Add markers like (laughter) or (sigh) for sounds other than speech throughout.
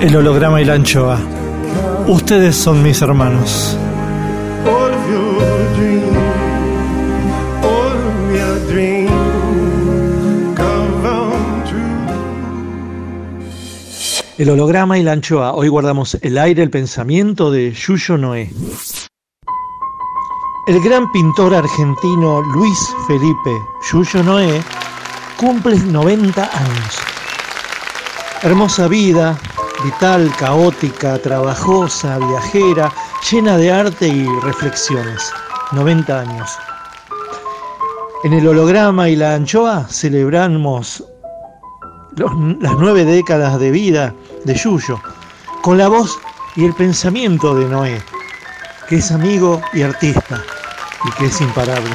El holograma y la anchoa. Ustedes son mis hermanos. El holograma y la anchoa. Hoy guardamos el aire, el pensamiento de Yuyo Noé. El gran pintor argentino Luis Felipe Yuyo Noé cumple 90 años. Hermosa vida, vital, caótica, trabajosa, viajera, llena de arte y reflexiones. 90 años. En el holograma y la anchoa celebramos las nueve décadas de vida de Yuyo, con la voz y el pensamiento de Noé, que es amigo y artista, y que es imparable.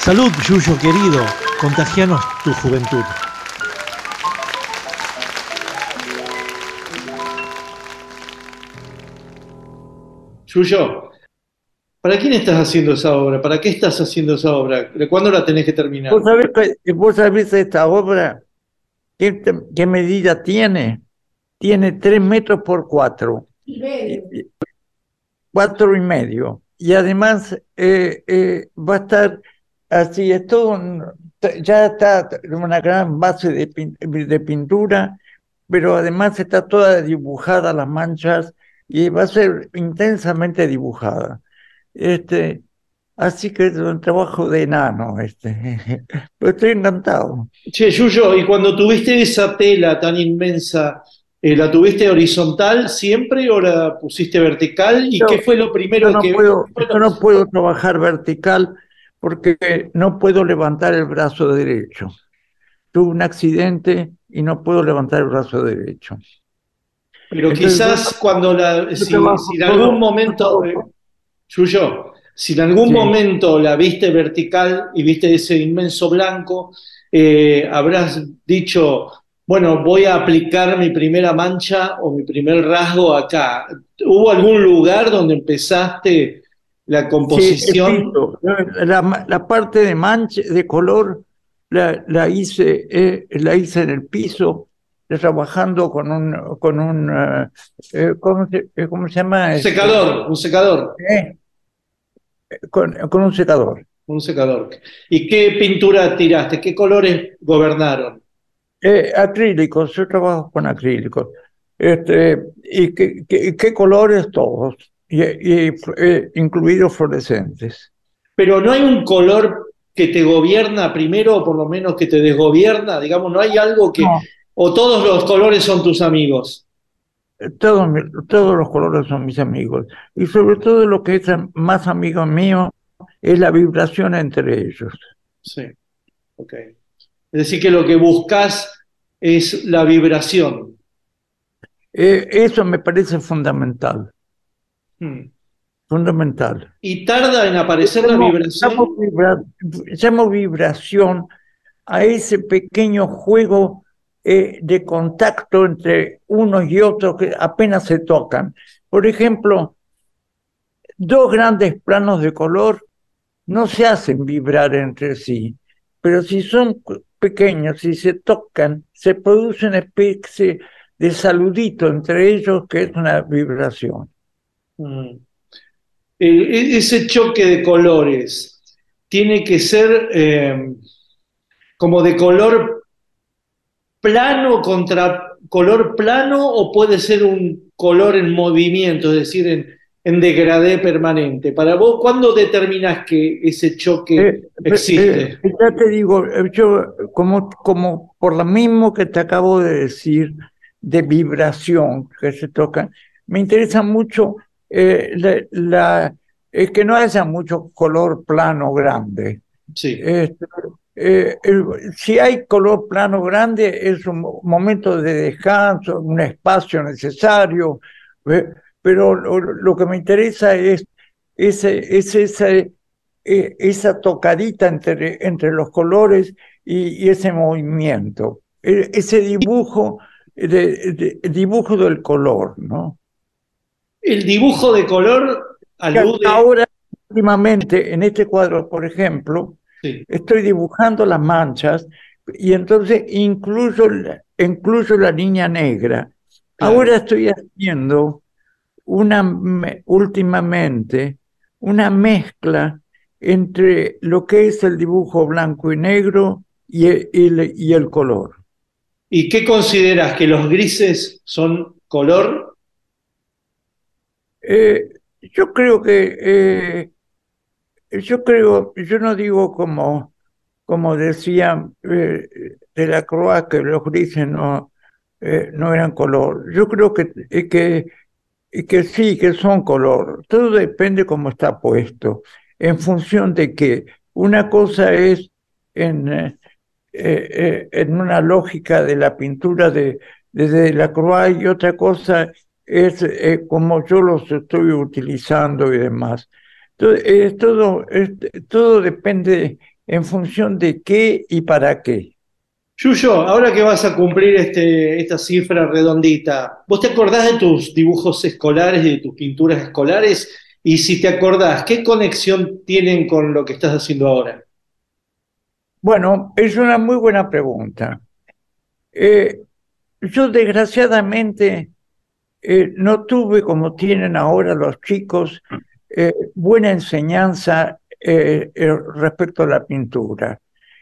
Salud, Yuyo querido, contagianos tu juventud. Yuyo, ¿para quién estás haciendo esa obra? ¿Para qué estás haciendo esa obra? ¿De cuándo la tenés que terminar? ¿Vos sabés, que- vos sabés esta obra? ¿Qué, medida tiene? Tiene tres metros por cuatro. Y- Cuatro y medio. Y además eh, eh, va a estar así, es todo, un- ya está una gran base de pintura, pero además está toda dibujada las manchas y va a ser intensamente dibujada. Este, así que es un trabajo de enano, este. (laughs) Pero estoy encantado. Che, Yuyo, y cuando tuviste esa tela tan inmensa, eh, ¿la tuviste horizontal siempre o la pusiste vertical? ¿Y qué fue lo primero Yo no que... puedo, yo no puedo trabajar vertical porque no puedo levantar el brazo derecho. Tuve un accidente y no puedo levantar el brazo derecho. Pero Entonces, quizás cuando la... Si, en algún momento... eh, si en algún Sí. momento la viste vertical y viste ese inmenso blanco, eh, habrás dicho, bueno, voy a aplicar mi primera mancha o mi primer rasgo acá. ¿Hubo algún lugar donde empezaste la Sí, composición? piso. La, la parte de mancha, de color, la, la hice, eh, la hice en el piso, trabajando con un, con un, eh, eh, ¿cómo se, eh, cómo se llama? Un Este, secador, un secador, eh, con, con un secador. un secador. ¿Y qué pintura tiraste? ¿Qué colores gobernaron? Eh, acrílicos, yo trabajo con acrílicos. Este, ¿Y qué, qué- qué colores todos? Y, y, incluidos fluorescentes. Pero no hay un color que te gobierna primero, o por lo menos que te desgobierna, digamos, no hay algo que... No. O todos los colores son tus amigos. Todos, mi- todos los colores son mis amigos. Y sobre todo lo que es más amigo mío es la vibración entre ellos. Sí, ok. Es decir, que lo que buscas es la vibración. Eh, eso me parece fundamental, Hmm. fundamental. Y tarda en aparecer la vibración. llamo vibra- llamo vibración a ese pequeño juego eh, de contacto entre unos y otros que apenas se tocan. Por ejemplo, dos grandes planos de color no se hacen vibrar entre sí, pero si son pequeños, si se tocan, se produce una especie de saludito entre ellos que es una vibración. Mm. E, ese choque de colores tiene que ser eh, como de color plano contra color plano o puede ser un color en movimiento, es decir, en, en degradé permanente. Para vos, ¿cuándo determinas que ese choque eh, existe? Eh, ya te digo, yo como, como por lo mismo que te acabo de decir, de vibración que se tocan, me interesa mucho eh, la, que no haya mucho color plano grande. Sí. Este, eh, si hay color plano grande, es un momento de descanso, un espacio necesario, pero lo, que me interesa es, ese, es esa, esa tocadita entre, entre los colores y, ese movimiento, e, ese dibujo, de, dibujo del color, ¿no? El dibujo de color alude... Ahora, últimamente, en este cuadro, por ejemplo, estoy dibujando las manchas y entonces incluso, incluso la niña negra. Ahora estoy haciendo una, últimamente, una mezcla entre lo que es el dibujo blanco y negro y el, y el color. ¿Y qué consideras que los grises son color eh, yo creo que, eh, yo creo, yo no digo como, como decía eh, de la Croa que los grises no, no eran color. Yo creo que, que, que sí, que son color. Todo depende cómo está puesto. En función de que una cosa es en, en una lógica de la pintura de, de, la Croa y otra cosa es eh, como yo los estoy utilizando y demás. Entonces, todo, todo depende en función de qué y para qué. Yuyo, ahora que vas a cumplir este, esta cifra redondita, ¿vos te acordás de tus dibujos escolares, de tus pinturas escolares? Y si te acordás, ¿qué conexión tienen con lo que estás haciendo ahora? Bueno, es una muy buena pregunta. Eh, yo desgraciadamente eh, no tuve, como tienen ahora los chicos, eh, buena enseñanza eh, respecto a la pintura.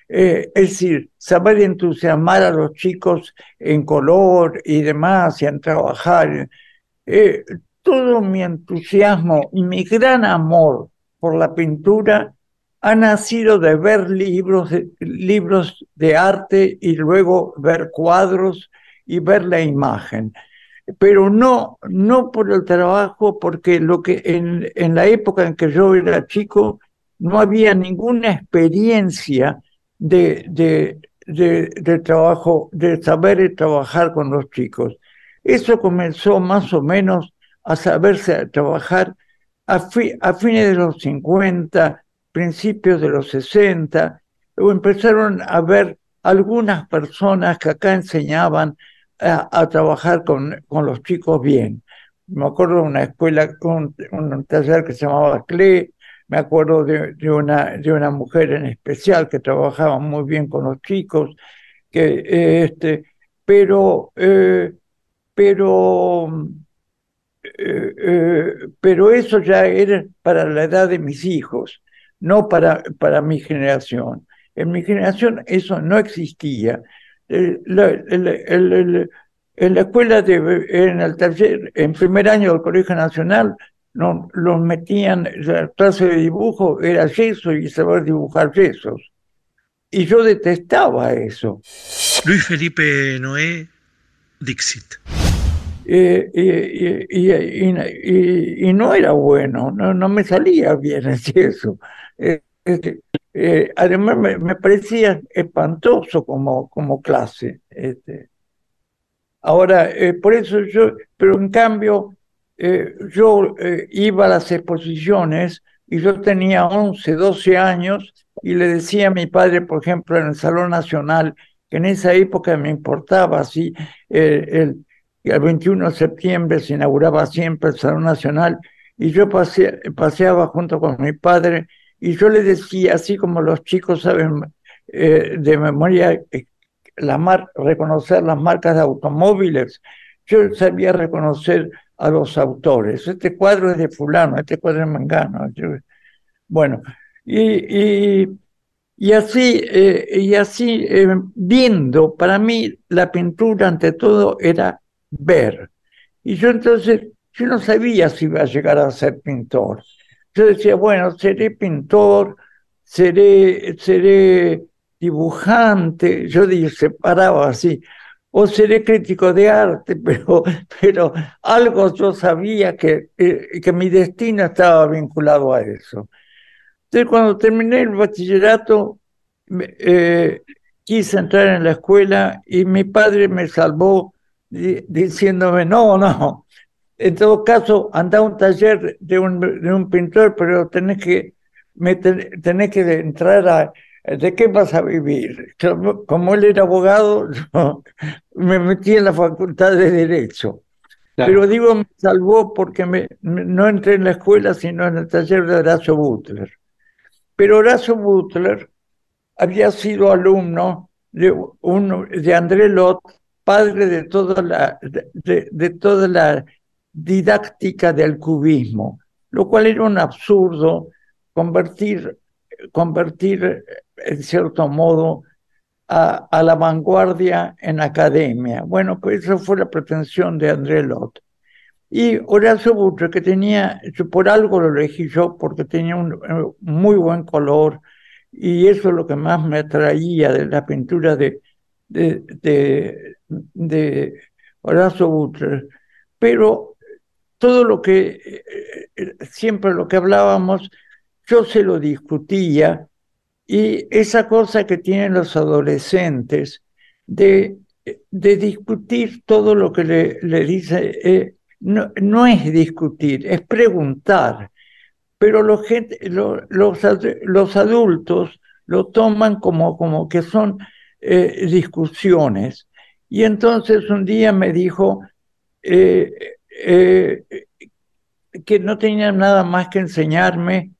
es decir, saber entusiasmar a los chicos en color y demás, y en trabajar. todo mi entusiasmo y mi gran amor por la pintura ha nacido de ver libros, libros de arte y luego ver cuadros y ver la imagen pero no, no por el trabajo, porque lo que en, la época en que yo era chico no había ninguna experiencia de, de, de, trabajo, de saber trabajar con los chicos. Eso comenzó más o menos a saberse trabajar a, a fines de los 50, principios de los 60, o empezaron a ver algunas personas que acá enseñaban a, trabajar con, con, los chicos bien. Me acuerdo de una escuela, un, un taller que se llamaba CLE, me acuerdo de, una, de una mujer en especial que trabajaba muy bien con los chicos, que, este, pero, eh, pero, eh, eh, pero eso ya era para la edad de mis hijos, no para, para mi generación. En mi generación eso no existía en la escuela, de, en el taller, en primer año del Colegio Nacional, no, los metían, la clase de dibujo era yeso y saber dibujar yesos. Y yo detestaba eso. Luis Felipe Noé, Dixit. Eh, y, y, no era bueno, no, no me salía bien (laughs) eso. Eh, este, eh, además me, parecía espantoso como, como clase. Este. Ahora, eh, por eso yo, pero en cambio, eh, yo iba a las exposiciones y yo tenía 11, 12 años y le decía a mi padre, por ejemplo, en el Salón Nacional, que en esa época me importaba, así, el, el 21 de septiembre se inauguraba siempre el Salón Nacional y yo paseaba junto con mi padre y yo le decía, así como los chicos saben eh, de memoria eh, reconocer las marcas de automóviles, yo sabía reconocer a los autores. Este cuadro es de fulano, este cuadro es de mangano. bueno, y, y, así, eh, y así viendo, para mí la pintura ante todo era ver. Y yo entonces yo no sabía si iba a llegar a ser pintor. Yo decía, bueno, seré pintor, seré, seré dibujante, yo separaba así, o seré crítico de arte, (laughs) pero, pero algo yo sabía que, que mi destino estaba vinculado a eso. Entonces, cuando terminé el bachillerato, eh, quise entrar en la escuela y mi padre me salvó diciéndome, no, no, en todo caso, anda a un taller de un, de un pintor, pero tenés que, tenés que entrar a, ¿de qué vas a vivir? Como él era abogado, (laughs) me metí en la facultad de Derecho. Pero digo, me salvó porque me, no entré en la escuela, sino en el taller de Horacio Butler. Pero Horacio Butler había sido alumno de, de André Lot, padre de toda la, de, de toda la didáctica del cubismo, lo cual era un absurdo convertir, convertir en cierto modo, a, la vanguardia en academia. Bueno, pues esa fue la pretensión de André Lot. Y Horacio Butre, que tenía, por algo lo elegí yo, porque tenía un, muy buen color, y eso es lo que más me atraía de la pintura de, de, de, de Horacio Butre. Pero todo lo que, eh, eh, siempre lo que hablábamos, yo se lo discutía y esa cosa que tienen los adolescentes de, de discutir todo lo que le, le dice, eh, no, no, es discutir, es preguntar, pero los, gente, los, los, adultos lo toman como, como que son discusiones. Y entonces un día me dijo, eh, que no tenía nada más que enseñarme,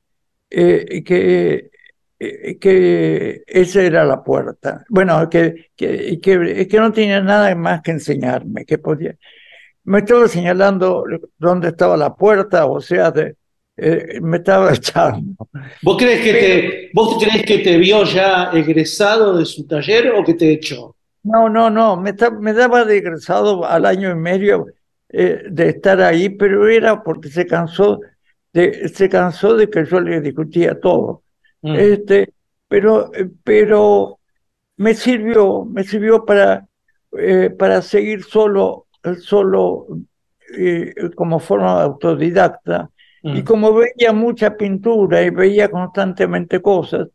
eh, que, eh, que esa era la puerta. Bueno, que, que, que, que no tenía nada más que enseñarme, que podía. Me estaba señalando dónde estaba la puerta, o sea, de, me estaba (laughs) echando. ¿Vos crees, que te, ¿Vos crees que te vio ya egresado de su taller o que te echó? No, no, no, me, me daba de egresado al año y medio eh, de estar ahí, pero era porque se cansó de, se cansó de que yo le discutía todo. Mm. Este, pero, eh, pero me sirvió, me sirvió para, eh, para seguir solo, solo como forma autodidacta. Y mm. como veía mucha pintura y veía constantemente cosas,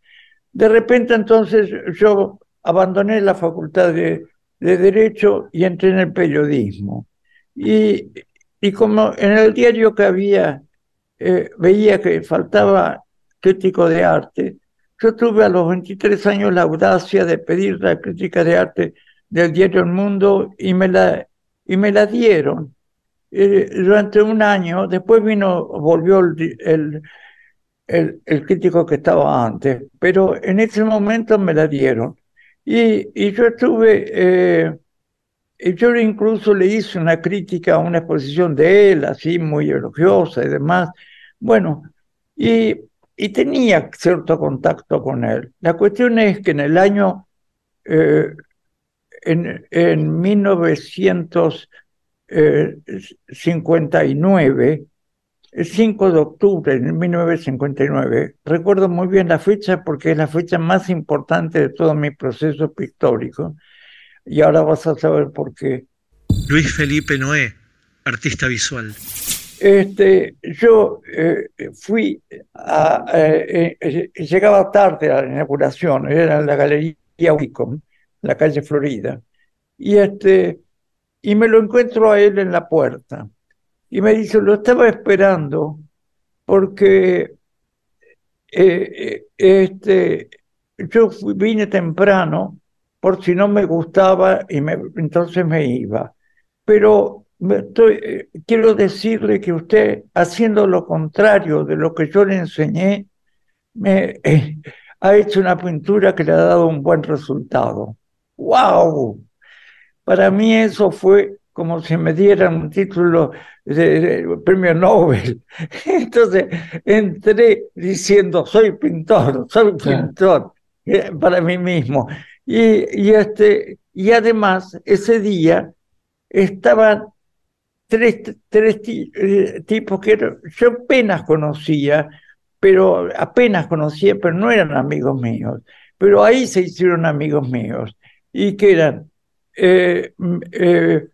de repente entonces yo abandoné la facultad de, de Derecho y entré en el periodismo. Y, y como en el diario que había, eh, veía que faltaba crítico de arte, yo tuve a los 23 años la audacia de pedir la crítica de arte del diario El Mundo y me la, y me la dieron. Eh, durante un año, después vino, volvió el, el, el, crítico que estaba antes, pero en ese momento me la dieron. Y, y yo estuve eh, yo incluso le hice una crítica a una exposición de él, así muy elogiosa y demás. Bueno, y, y tenía cierto contacto con él. La cuestión es que en el año, eh, en, en 1959, el 5 de octubre de 1959, recuerdo muy bien la fecha porque es la fecha más importante de todo mi proceso pictórico, y ahora vas a saber por qué. Luis Felipe Noé, artista visual. Este, yo eh, fui a, eh, eh, llegaba tarde a la inauguración, era en la galería Wicom, la calle Florida, y este, y me lo encuentro a él en la puerta, y me dice, lo estaba esperando porque este, yo vine temprano por si no me gustaba y me, entonces me iba. Pero estoy, eh, quiero decirle que usted, haciendo lo contrario de lo que yo le enseñé, me, eh, ha hecho una pintura que le ha dado un buen resultado. ¡Wow! Para mí eso fue como si me dieran un título de, premio Nobel. (laughs) Entonces entré diciendo, soy pintor, soy pintor, eh, para mí mismo. Y, y, este, y además, ese día estaban tres, tres eh, tipos que yo apenas conocía, pero apenas conocía, pero no eran amigos míos. Pero ahí se hicieron amigos míos. Y que eran eh, eh,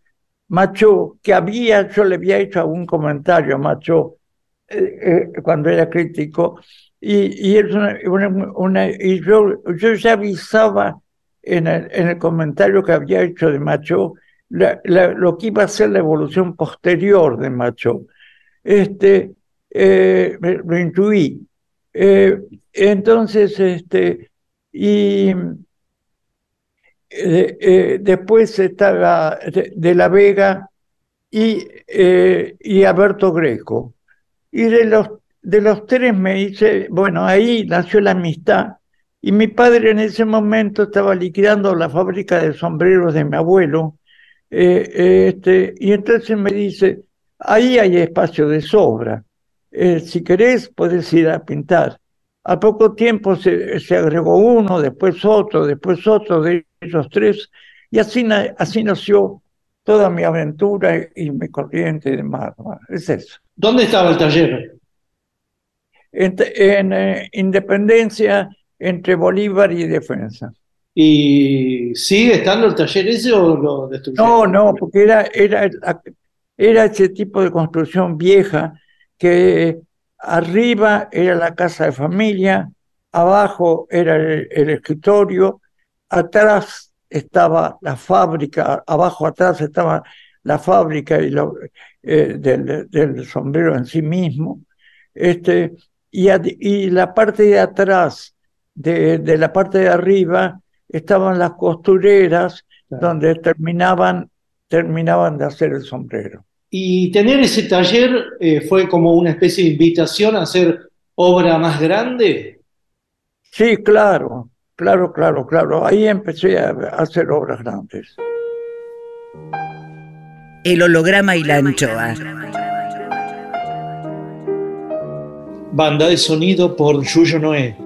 Macho, que había, yo le había hecho algún comentario a Macho cuando era crítico, y, y, una, y yo, yo ya avisaba en el, en el comentario que había hecho de Macho lo que iba a ser la evolución posterior de Macho. Este, eh, lo intuí. Eh, entonces, este, y eh, después estaba de, La Vega y, y Alberto Greco. Y de los, de los tres me dice, bueno, ahí nació la amistad y mi padre en ese momento estaba liquidando la fábrica de sombreros de mi abuelo. Eh, este, y entonces me dice, ahí hay espacio de sobra. Eh, si querés, puedes ir a pintar. A poco tiempo se, se, agregó uno, después otro, después otro de esos tres, y así, así nació toda mi aventura y mi corriente de mar. Es eso. ¿Dónde estaba el taller? En, en eh, Independencia entre Bolívar y Defensa. ¿Y sigue estando el taller ese o lo destruyeron? No, no, porque era, era, era ese tipo de construcción vieja que arriba era la casa de familia, abajo era el, escritorio, atrás estaba la fábrica, abajo atrás estaba la fábrica y lo, eh, del, del, sombrero en sí mismo, este, y, y la parte de atrás de, la parte de arriba estaban las costureras donde terminaban, terminaban de hacer el sombrero. Y tener ese taller eh, fue como una especie de invitación a hacer obra más grande. Sí, claro, claro, claro, claro. Ahí empecé a hacer obras grandes. El holograma y la anchoa. Banda de sonido por Yuyo Noé.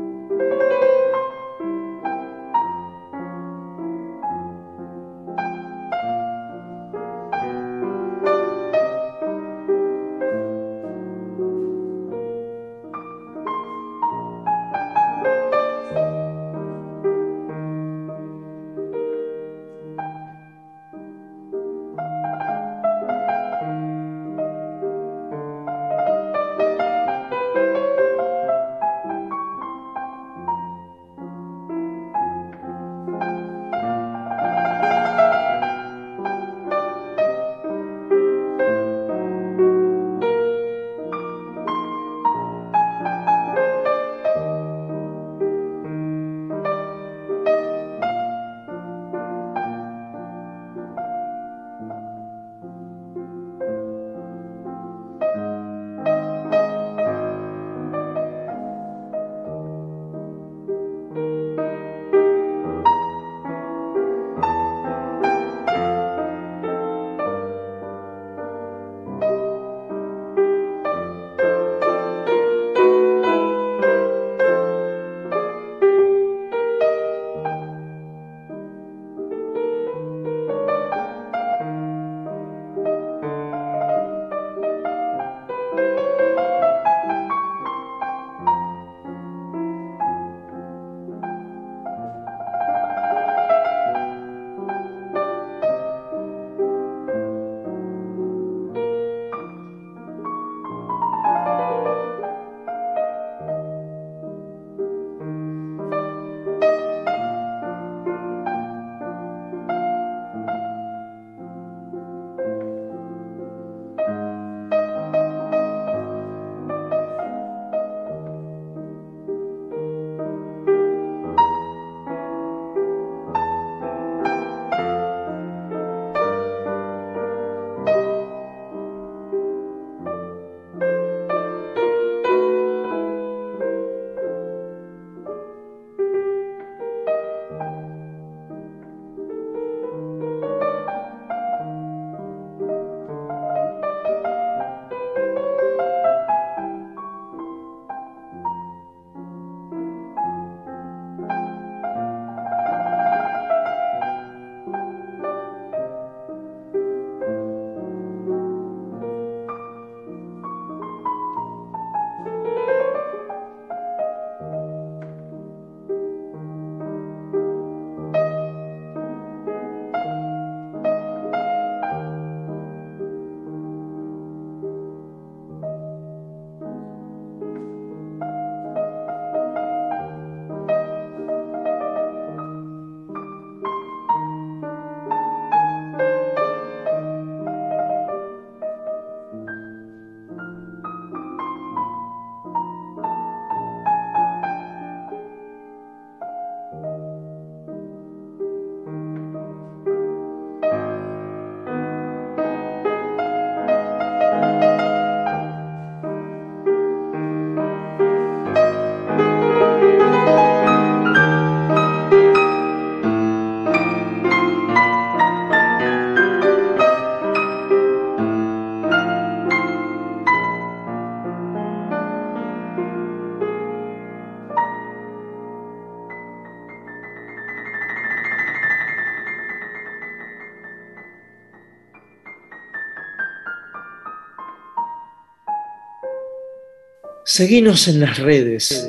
Seguinos en las redes.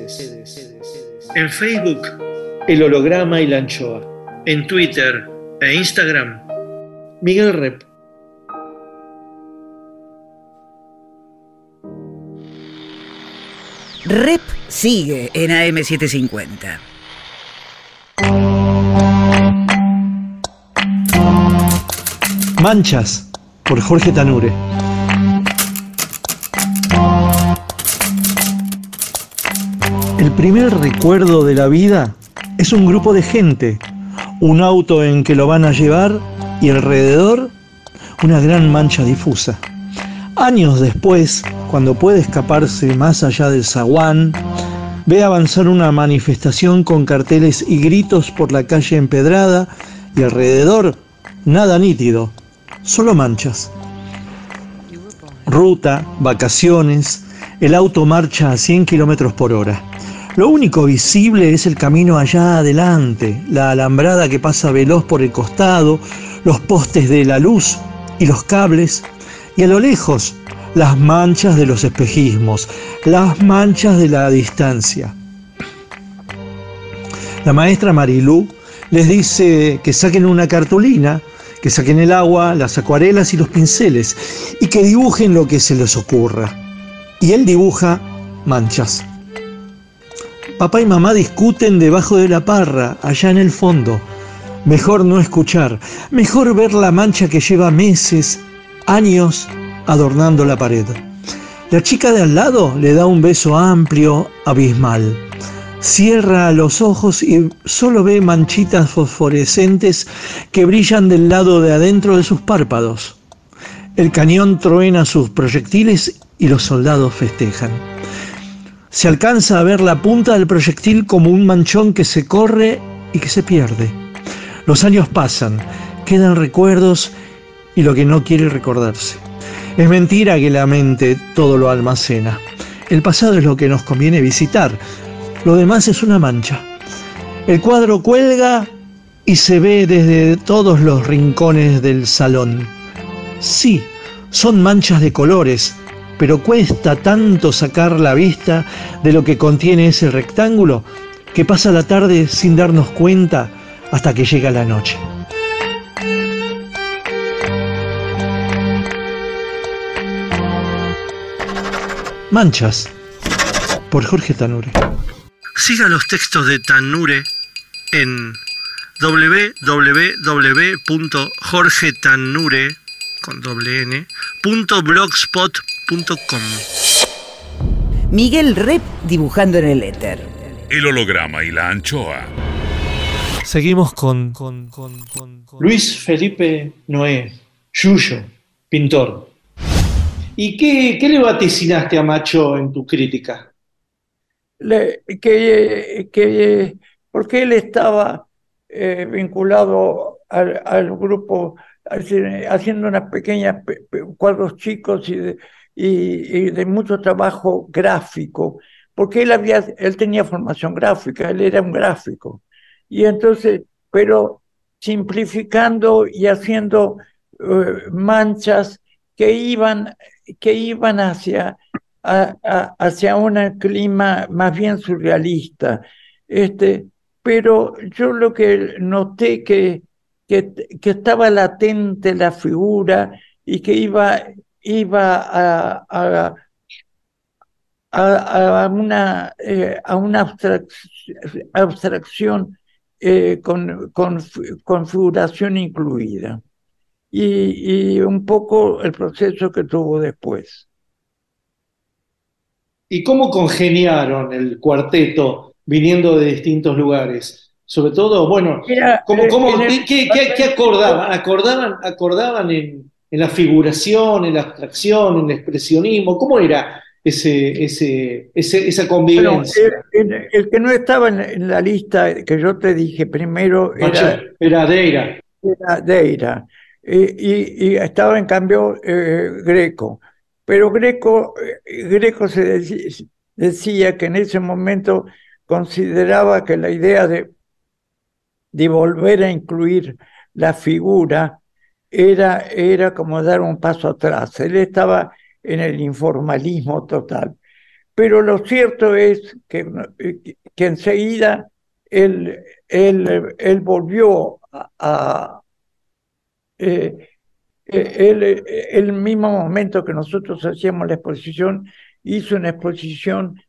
En Facebook, El Holograma y la Anchoa. En Twitter e Instagram, Miguel Rep. Rep sigue en AM750. Manchas, por Jorge Tanure. El primer recuerdo de la vida es un grupo de gente, un auto en que lo van a llevar y alrededor una gran mancha difusa. Años después, cuando puede escaparse más allá del zaguán, ve avanzar una manifestación con carteles y gritos por la calle empedrada y alrededor nada nítido, solo manchas. Ruta, vacaciones, el auto marcha a 100 kilómetros por hora. Lo único visible es el camino allá adelante, la alambrada que pasa veloz por el costado, los postes de la luz y los cables, y a lo lejos las manchas de los espejismos, las manchas de la distancia. La maestra Marilú les dice que saquen una cartulina, que saquen el agua, las acuarelas y los pinceles y que dibujen lo que se les ocurra. Y él dibuja manchas. Papá y mamá discuten debajo de la parra, allá en el fondo. Mejor no escuchar, mejor ver la mancha que lleva meses, años adornando la pared. La chica de al lado le da un beso amplio, abismal. Cierra los ojos y solo ve manchitas fosforescentes que brillan del lado de adentro de sus párpados. El cañón truena sus proyectiles y los soldados festejan. Se alcanza a ver la punta del proyectil como un manchón que se corre y que se pierde. Los años pasan, quedan recuerdos y lo que no quiere recordarse. Es mentira que la mente todo lo almacena. El pasado es lo que nos conviene visitar, lo demás es una mancha. El cuadro cuelga y se ve desde todos los rincones del salón. Sí, son manchas de colores, pero cuesta tanto sacar la vista de lo que contiene ese rectángulo que pasa la tarde sin darnos cuenta hasta que llega la noche. Manchas, por Jorge Tanure. Siga los textos de Tanure en www.jorgetanure Miguel Rep dibujando en el éter. El holograma y la anchoa. Seguimos con, con, con, con- con- Luis Felipe Noé, Yuyo, pintor. ¿Y qué, qué le vaticinaste a Macho en tu crítica? Le- que, que porque él estaba eh, vinculado al, al grupo haci- haciendo unas pequeñas pe- pe- cuadros chicos y de, y- de mucho trabajo gráfico, porque él había, él tenía formación gráfica, él era un gráfico. Y entonces, pero simplificando y haciendo eh, manchas que iban, que iban hacia, hacia un clima más bien surrealista. Este, pero yo lo que noté que, que, que estaba latente la figura y que iba, iba a, a, a, a una, eh, a una abstrac- abstracción eh, con, con fi- configuración incluida. Y, y un poco el proceso que tuvo después. ¿Y cómo congeniaron el cuarteto viniendo de distintos lugares? Sobre todo, bueno, Era, ¿cómo, cómo- en el- qué, qué- qué acordaban? ¿Acordaban, acordaban en, en la figuración, en la abstracción, en el expresionismo? ¿Cómo era ese, ese, ese- esa Bueno, convivencia? el, el- el que no estaba en, la lista que yo te dije primero era, era Deira. era Deira y, y- y estaba en cambio eh, Greco. Pero Greco, eh, Greco se deci- decía que en ese momento consideraba que la idea de, de volver a incluir la figura era, era como dar un paso atrás. Él estaba en el informalismo total. pero lo cierto es que, que enseguida él, él, él volvió a... Eh, eh, el mismo momento que nosotros hacíamos la exposición, hizo una exposición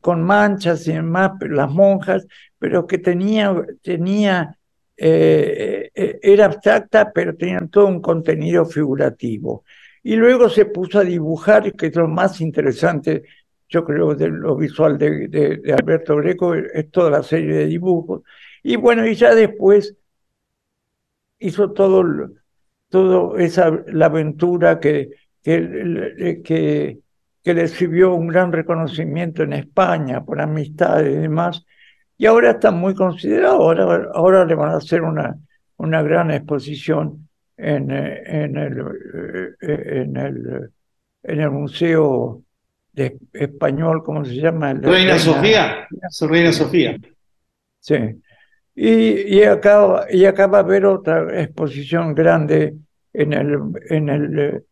con manchas y demás, las monjas, pero que tenía, tenía eh, era abstracta, pero tenía todo un contenido figurativo. Y luego se puso a dibujar, que es lo más interesante yo creo, de lo visual de, Alberto Greco, es toda la serie de dibujos. Y bueno, y ya después hizo todo, todo esa, la aventura que, que, que, que le sirvió un gran reconocimiento en España por amistad y demás. Y ahora está muy considerado, ahora, ahora le van a hacer una, una gran exposición en, en, el, en, el, en el Museo de español, ¿cómo se llama? Reina, Sofía, Reina Sofía. Sí. Y, y, acá, y acá a haber otra exposición grande en el... En el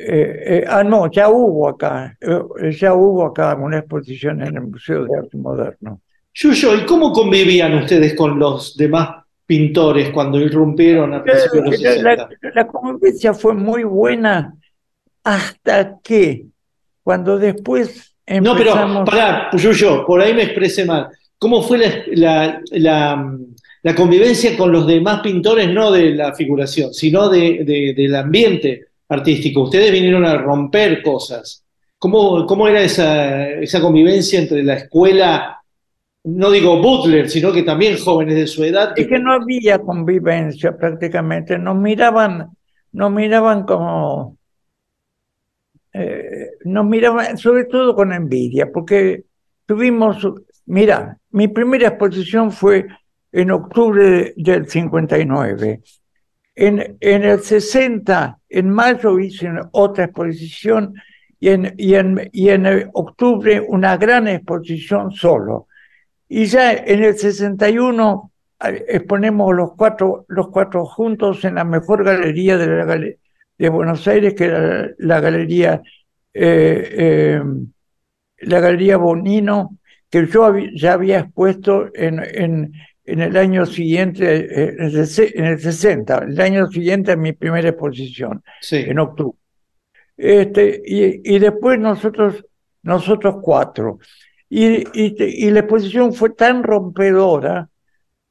eh, eh, ah, no, ya hubo acá, eh, ya hubo acá una exposición en el Museo de Arte Moderno. Yuyo, ¿y cómo convivían ustedes con los demás pintores cuando irrumpieron a principios de los 60? La, la convivencia fue muy buena hasta que cuando después No, pero pará, yo, por ahí me expresé mal. ¿Cómo fue la, la, convivencia con los demás pintores, no de la figuración, sino de, del ambiente artístico? Ustedes vinieron a romper cosas. ¿Cómo, cómo era esa, esa convivencia entre la escuela, no digo Butler, sino que también jóvenes de su edad? Es que no había convivencia prácticamente, nos miraban, nos miraban como eh, nos miraban sobre todo con envidia, porque tuvimos, mira, mi primera exposición fue en octubre del 59. En, en el 60, en mayo hice otra exposición y en, y en, y en octubre una gran exposición solo. Y ya en el 61 eh, exponemos los cuatro, los cuatro juntos en la mejor galería de la galería de Buenos Aires, que era la galería, eh, eh, la galería Bonino, que yo ya había expuesto en, en, en el año siguiente, eh, en el 60, el año siguiente a mi primera exposición, en octubre. Este, y, y, después nosotros, nosotros cuatro. Y, y, y, la exposición fue tan rompedora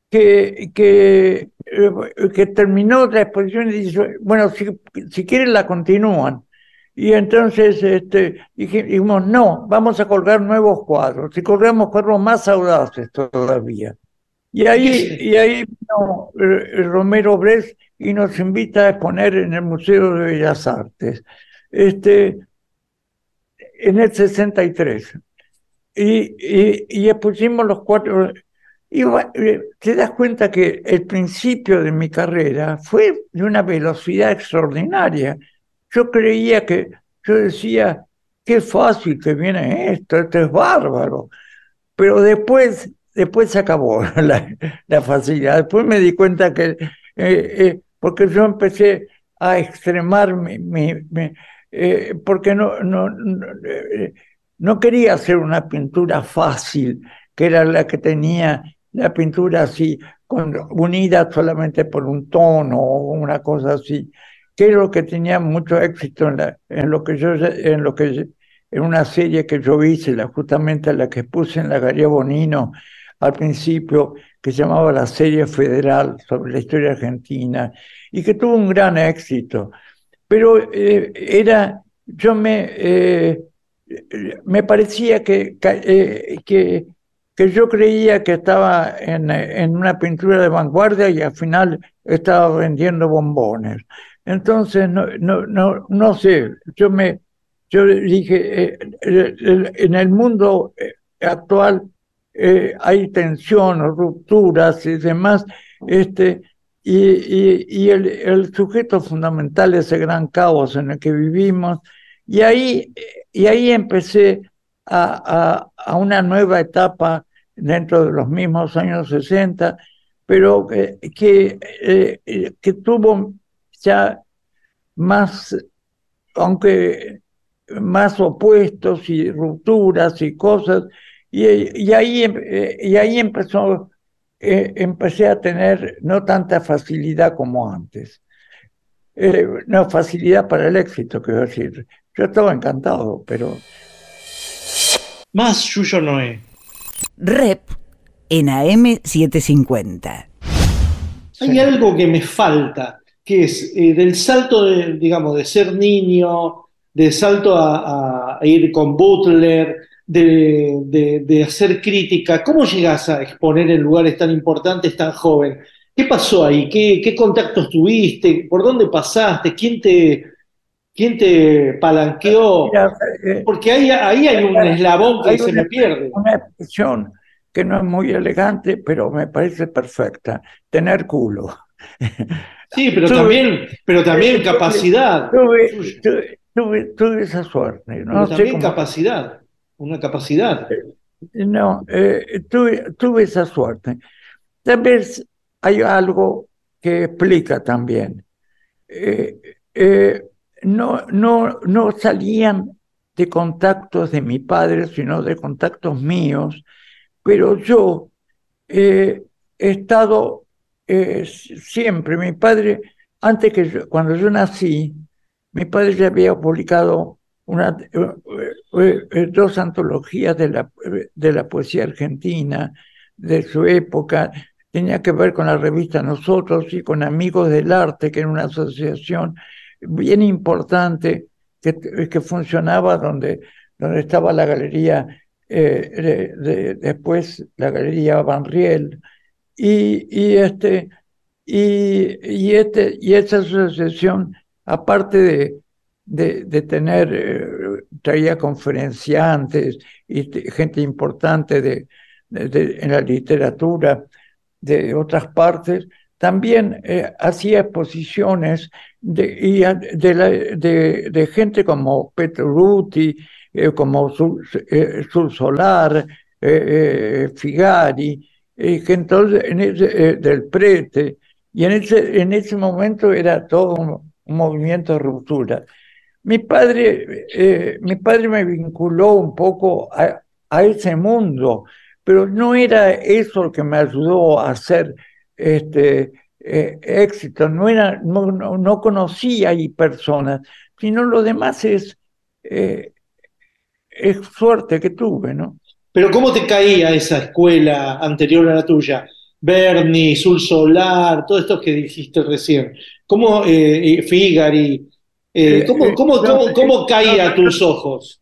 que, que eh, que terminó la exposición y dice, bueno, si, si quieren la continúan. Y entonces este, dijimos, no, vamos a colgar nuevos cuadros, y colgamos cuadros más audaces todavía. Y ahí, y ahí vino eh, Romero Bres y nos invita a exponer en el Museo de Bellas Artes, este, en el 63. Y, y, y expusimos los cuatro, y eh, te das cuenta que el principio de mi carrera fue de una velocidad extraordinaria. Yo creía que, yo decía, qué fácil que viene esto, esto es bárbaro. Pero después, después se acabó (laughs) la, facilidad. Después me di cuenta que, eh, eh, porque yo empecé a extremar mi, mi, porque no, no, no, no quería hacer una pintura fácil, que era la que tenía la pintura así, con, unida solamente por un tono o una cosa así, que lo que tenía mucho éxito en lo que yo, en lo que en una serie que yo hice, la, justamente la que puse en la Galería Bonino al principio, que se llamaba la serie federal sobre la historia argentina, y que tuvo un gran éxito. Pero eh, era, yo me, eh, me parecía que, eh, que que yo creía que estaba en, en, una pintura de vanguardia y al final estaba vendiendo bombones. Entonces, no, no, no, no sé, yo me yo dije, eh, en el mundo eh, actual hay tensión, rupturas y demás, este, y, y, y el, el, sujeto fundamental de ese gran caos en el que vivimos, y ahí, y ahí empecé a, a, a una nueva etapa dentro de los mismos años 60, pero que, que, tuvo ya más, aunque más opuestos y rupturas y cosas, y, y ahí, eh, y ahí empezó, eh, empecé a tener no tanta facilidad como antes. Eh, no, facilidad para el éxito, quiero decir. Yo estaba encantado, pero... Más Yuyo Noé. Rep en AM750. Hay algo que me falta, que es eh, del salto, de, digamos, de ser niño, del salto a, a ir con Butler, de, de- de hacer crítica. ¿Cómo llegas a exponer en lugares tan importantes tan joven? ¿Qué pasó ahí? ¿Qué, qué contactos tuviste? ¿Por dónde pasaste? ¿Quién te, quién te palanqueó? Mira, eh, Porque ahí, ahí hay un eslabón que se me pierde. Una expresión que no es muy elegante, pero me parece perfecta. Tener culo. Sí, pero (laughs) Tuve- también, pero también capacidad. Tuve, tuve, tuve- tuve esa suerte. Pero No sé también capacidad. Una capacidad. No, eh, tuve, tuve esa suerte. Tal vez hay algo que explica también. Eh, eh, no, no, no salían de contactos de mi padre, sino de contactos míos, pero yo eh, he estado eh, siempre, mi padre, antes que yo- cuando yo nací, mi padre ya había publicado una, eh, dos antologías de la, de la poesía argentina de su época. Tenía que ver con la revista Nosotros y con Amigos del Arte, que era una asociación bien importante que, que funcionaba donde, donde estaba la galería, eh, de- de- después la galería Van Riel. Y, y, este, y, y, este, y esa asociación, aparte de, de, tener, eh, traía conferenciantes y te- gente importante de- de- en la literatura de otras partes, también eh, hacía exposiciones de, y de, la- de, de gente como Petruti, eh, como Sul, eh, Solar, eh, eh, Figari, que entonces en ese, eh, del prete, y en ese, en ese momento era todo un, un movimiento de ruptura. Mi padre, eh, mi padre me vinculó un poco a, a ese mundo, pero no era eso lo que me ayudó a hacer este, eh, éxito, no, era, no, no, no conocía ahí personas, sino lo demás es, eh, es suerte que tuve, ¿no? Pero ¿cómo te caía esa escuela anterior a la tuya? Berni, Sul Solar, todo esto que dijiste recién. ¿Cómo, eh, Figari, ¿cómo, cómo, cómo, cómo caía a tus ojos?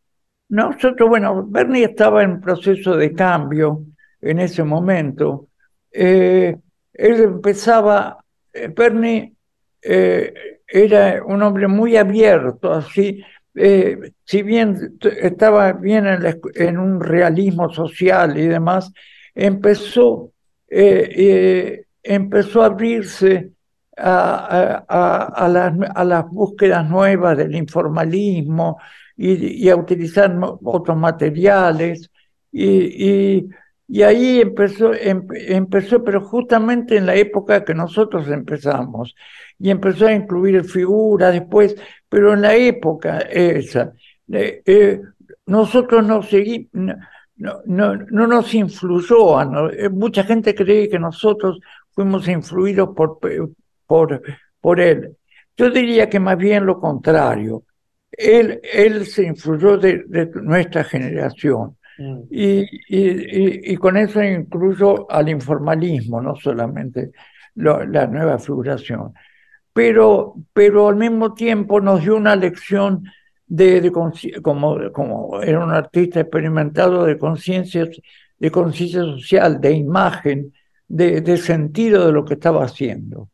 Nosotros, bueno, Bernie estaba en proceso de cambio en ese momento. Eh, él empezaba, eh, Bernie eh, era un hombre muy abierto, así, eh, si bien estaba bien en, la un realismo social y demás, empezó, eh, eh, empezó a abrirse a, las, a las búsquedas nuevas del informalismo y, a utilizar otros materiales. Y- y ahí empezó, em- empezó, pero justamente en la época que nosotros empezamos. Y empezó a incluir figuras después, pero en la época esa, eh, nosotros no seguimos, no, no, no, no nos influyó. no- eh, mucha gente cree que nosotros fuimos influidos por, por, por él. Yo diría que más bien lo contrario. Él, él se influyó de nuestra generación. Mm. Y, y- y- con eso incluyo al informalismo, no solamente lo- la nueva figuración. Pero, pero al mismo tiempo nos dio una lección de, de como, como era un artista experimentado de conciencia de conciencia social, de imagen, de, de sentido de lo que estaba haciendo.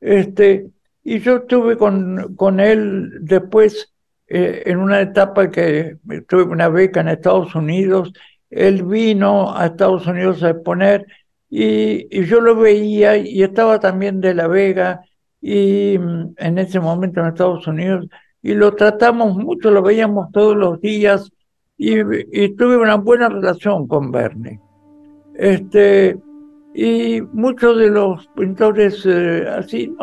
Este, y yo estuve con, con él después eh, en una etapa que tuve una beca en Estados Unidos. Él vino a Estados Unidos a exponer y, yo lo veía y estaba también de La Vega y mm, en ese momento en Estados Unidos y lo tratamos mucho, lo veíamos todos los días y, tuve una buena relación con Bernie. Este, y muchos de los pintores eh, así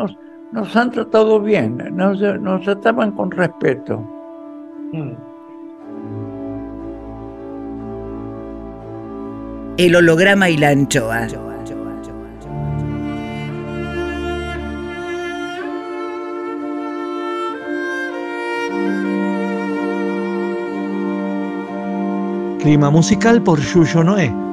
nos, han tratado bien, nos trataban con respeto. El holograma y la anchoa. Clima musical por Yuyo Noé.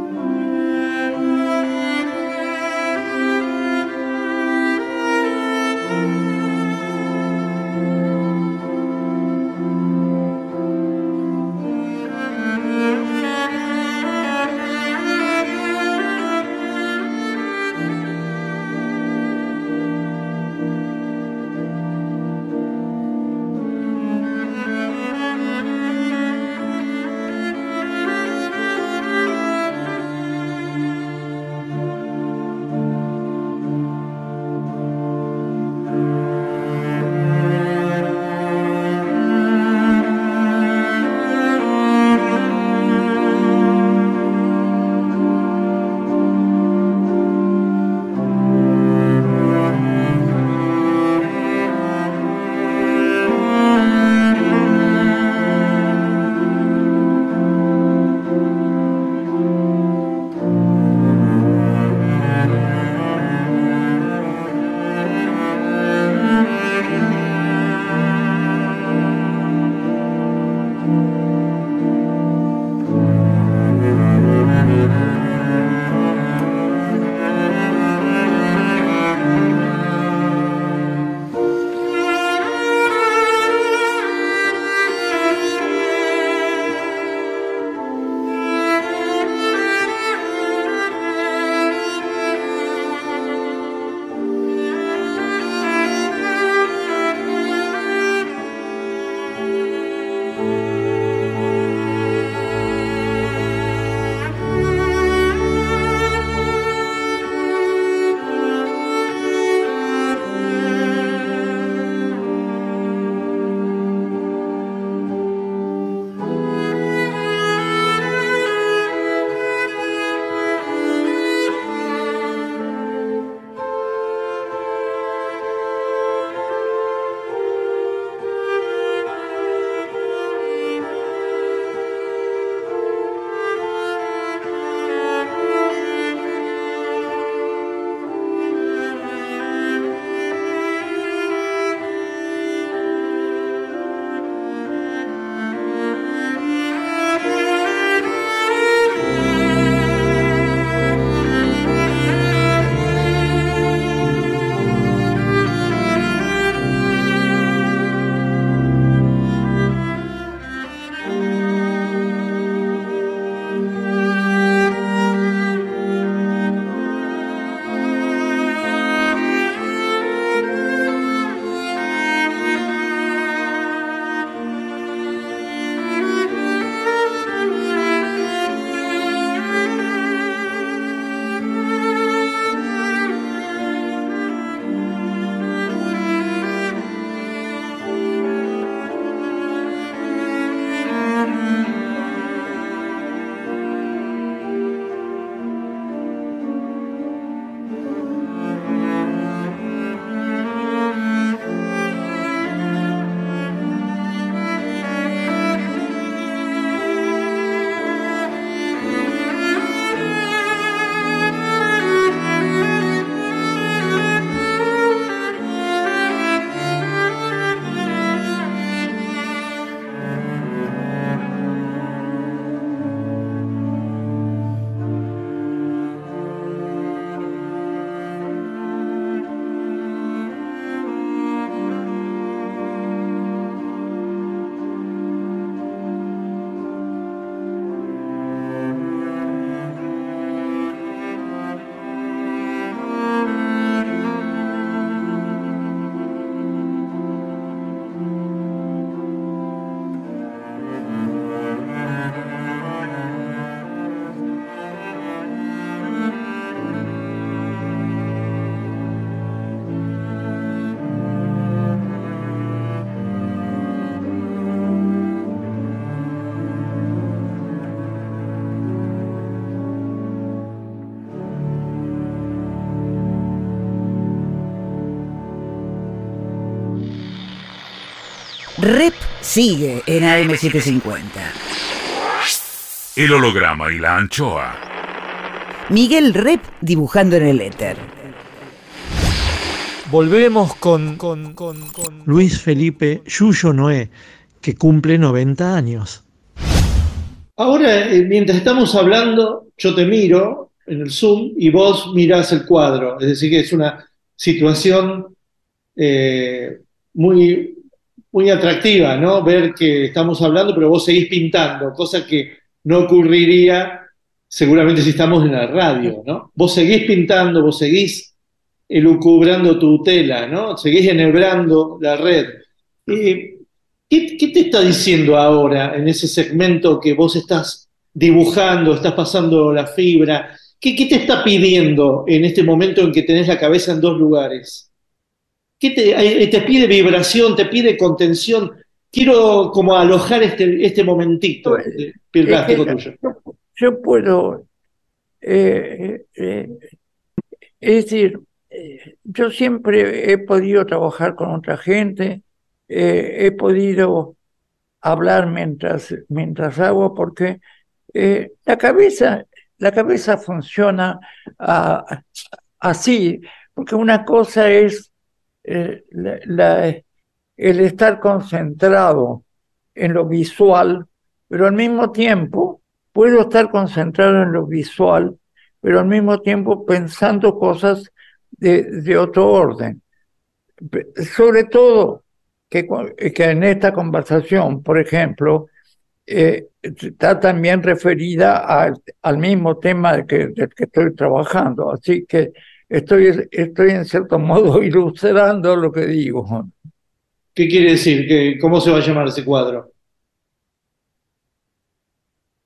Rep sigue en AM750. El holograma y la anchoa. Miguel Rep dibujando en el éter. Volvemos con, con, con, con Luis Felipe Yuyo Noé, que cumple 90 años. Ahora, eh, mientras estamos hablando, yo te miro en el Zoom y vos mirás el cuadro. Es decir, que es una situación eh, muy, muy atractiva, ¿no? Ver que estamos hablando, pero vos seguís pintando, cosa que no ocurriría seguramente si estamos en la radio, ¿no? Vos seguís pintando, vos seguís elucubrando tu tela, ¿no? Seguís enhebrando la red. ¿qué, ¿Qué te está diciendo ahora en ese segmento que vos estás dibujando, estás pasando la fibra? ¿Qué, ¿Qué, te está pidiendo en este momento en que tenés la cabeza en dos lugares? ¿Qué te, te, pide vibración, te pide contención? Quiero como alojar este, este momentito es tuyo. Yo, puedo, eh, eh, es decir, eh, yo siempre he podido trabajar con otra gente, he podido hablar mientras, mientras hago, porque la cabeza, la cabeza funciona ah, así, porque una cosa es eh, el estar concentrado en lo visual, pero al mismo tiempo puedo estar concentrado en lo visual, pero al mismo tiempo pensando cosas de, otro orden. Sobre todo que, que, en esta conversación, por ejemplo, eh, está también referida al mismo tema del que estoy trabajando. Así que estoy, estoy en cierto modo (laughs) ilustrando lo que digo. ¿Qué quiere decir? ¿Cómo se va a llamar ese cuadro?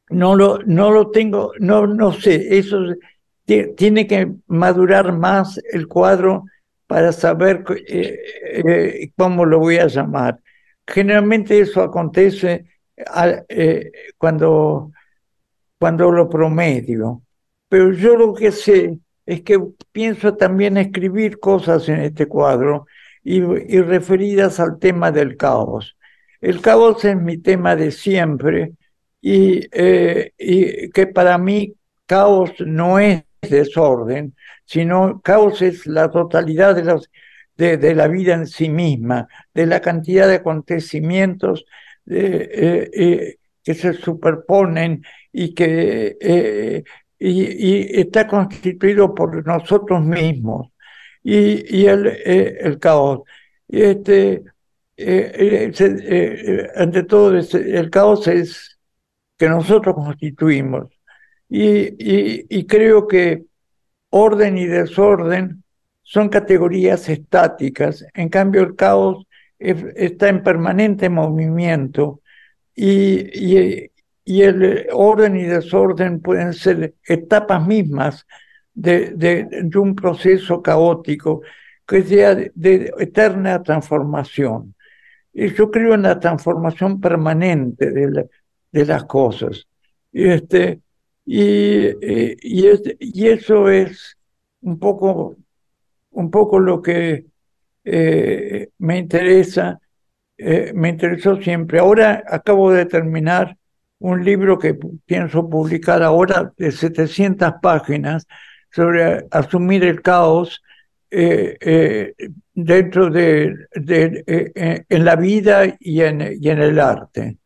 No lo, no lo tengo, no, no sé, eso tiene que madurar más el cuadro para saber eh, eh, cómo lo voy a llamar. Generalmente eso acontece eh, cuando, cuando lo promedio, pero yo lo que sé es que pienso también escribir cosas en este cuadro y, referidas al tema del caos. El caos es mi tema de siempre y, eh, que para mí caos no es desorden, sino caos es la totalidad de, la vida en sí misma, de la cantidad de acontecimientos eh, eh, que se superponen y que y, está constituido por nosotros mismos y, el, eh, el, caos. Y este, eh, eh, ante todo, el caos es que nosotros constituimos. Y, y, creo que orden y desorden son categorías estáticas, en cambio el caos está en permanente movimiento y, y el orden y desorden pueden ser etapas mismas de, un proceso caótico que sea de, eterna transformación. Y yo creo en la transformación permanente de, las cosas. Y, este, y, y, y, eso es un poco, un poco lo que eh, me interesa, eh, me interesó siempre. Ahora acabo de terminar un libro que pienso publicar ahora de 700 páginas sobre asumir el caos eh, eh, dentro de, eh, en la vida y en, y en el arte.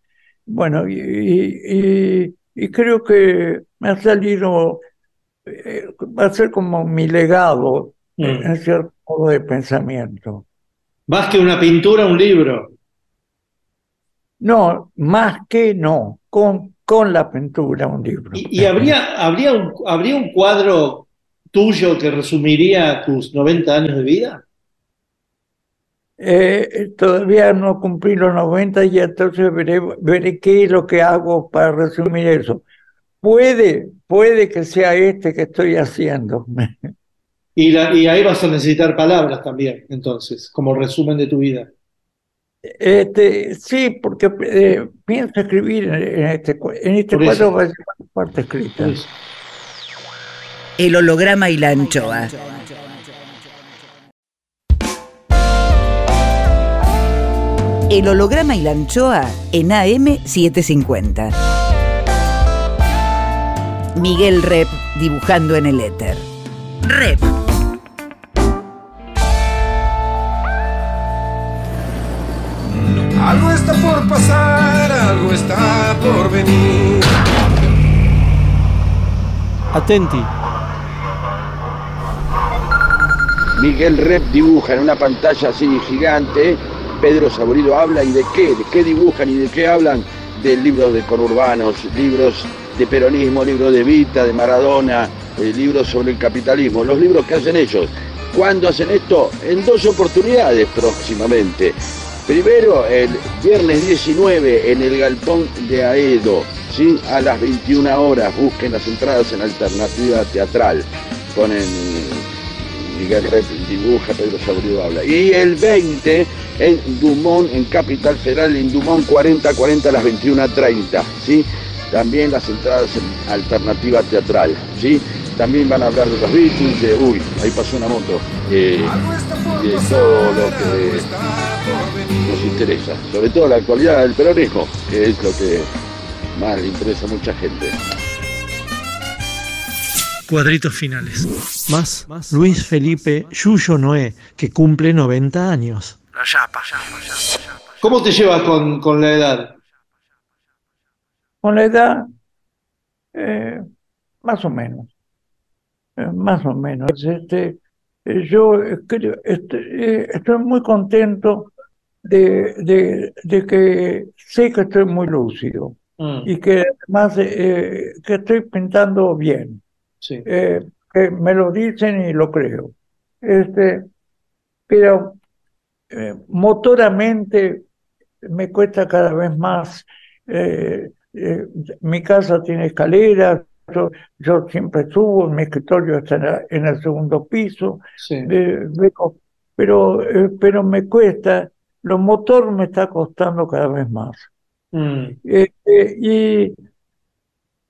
Bueno, y, creo que me ha salido, va a ser como mi legado mm. en cierto modo de pensamiento. Más que una pintura, un libro. No, más que no, con, con la pintura un libro. ¿Y, habría, habría, un, habría un cuadro tuyo que resumiría tus 90 años de vida? Eh, todavía no cumplí los 90 y entonces veré, veré qué es lo que hago para resumir eso. Puede, puede que sea este que estoy haciendo. (laughs) Y, y ahí vas a necesitar palabras también, entonces, como resumen de tu vida. Este, sí, porque eh, pienso escribir en este, en este cuadro va a ser parte escrita. El holograma y la anchoa. El holograma y la anchoa en AM750. Miguel Rep dibujando en el éter. Rep. Algo está por pasar, algo está por venir. Atenti. Miguel Rep dibuja en una pantalla así gigante. Pedro Saborido habla y de qué, de qué dibujan y de qué hablan. De libros de conurbanos, libros de peronismo, libros de Vita, de Maradona, eh, libros sobre el capitalismo, los libros que hacen ellos. ¿Cuándo hacen esto? En dos oportunidades próximamente. Primero, el viernes 19 en el Galpón de Aedo, ¿sí? a las 21 horas. Busquen las entradas en Alternativa Teatral. Ponen Miguel Rep dibuja, Pedro Saborido habla. Y el 20 en Dumont, en Capital Federal, en Dumont 4040 a las 21.30. ¿sí? También las entradas en Alternativa Teatral. ¿sí? También van a hablar de los Beatles, de, uy, ahí pasó una moto, eh, de todo lo que nos interesa, sobre todo la actualidad del peronismo, que es lo que más le interesa a mucha gente. Cuadritos finales. Más Luis Felipe Yuyo Noé, que cumple 90 años. ¿Cómo te llevas con, con la edad? Con la edad, eh, más o menos. Eh, más o menos. Este, eh, yo este, eh, estoy muy contento de, de, de que sé que estoy muy lúcido Mm, y que además eh, que estoy pintando bien. sí. eh, que me lo dicen y lo creo. Este, pero eh, motoramente me cuesta cada vez más. mi casa tiene escaleras, yo, yo siempre subo, mi escritorio está en, la- en el segundo piso, sí. eh, pero, eh, pero me cuesta, lo motor me está costando cada vez más. Mm, Eh, eh, y,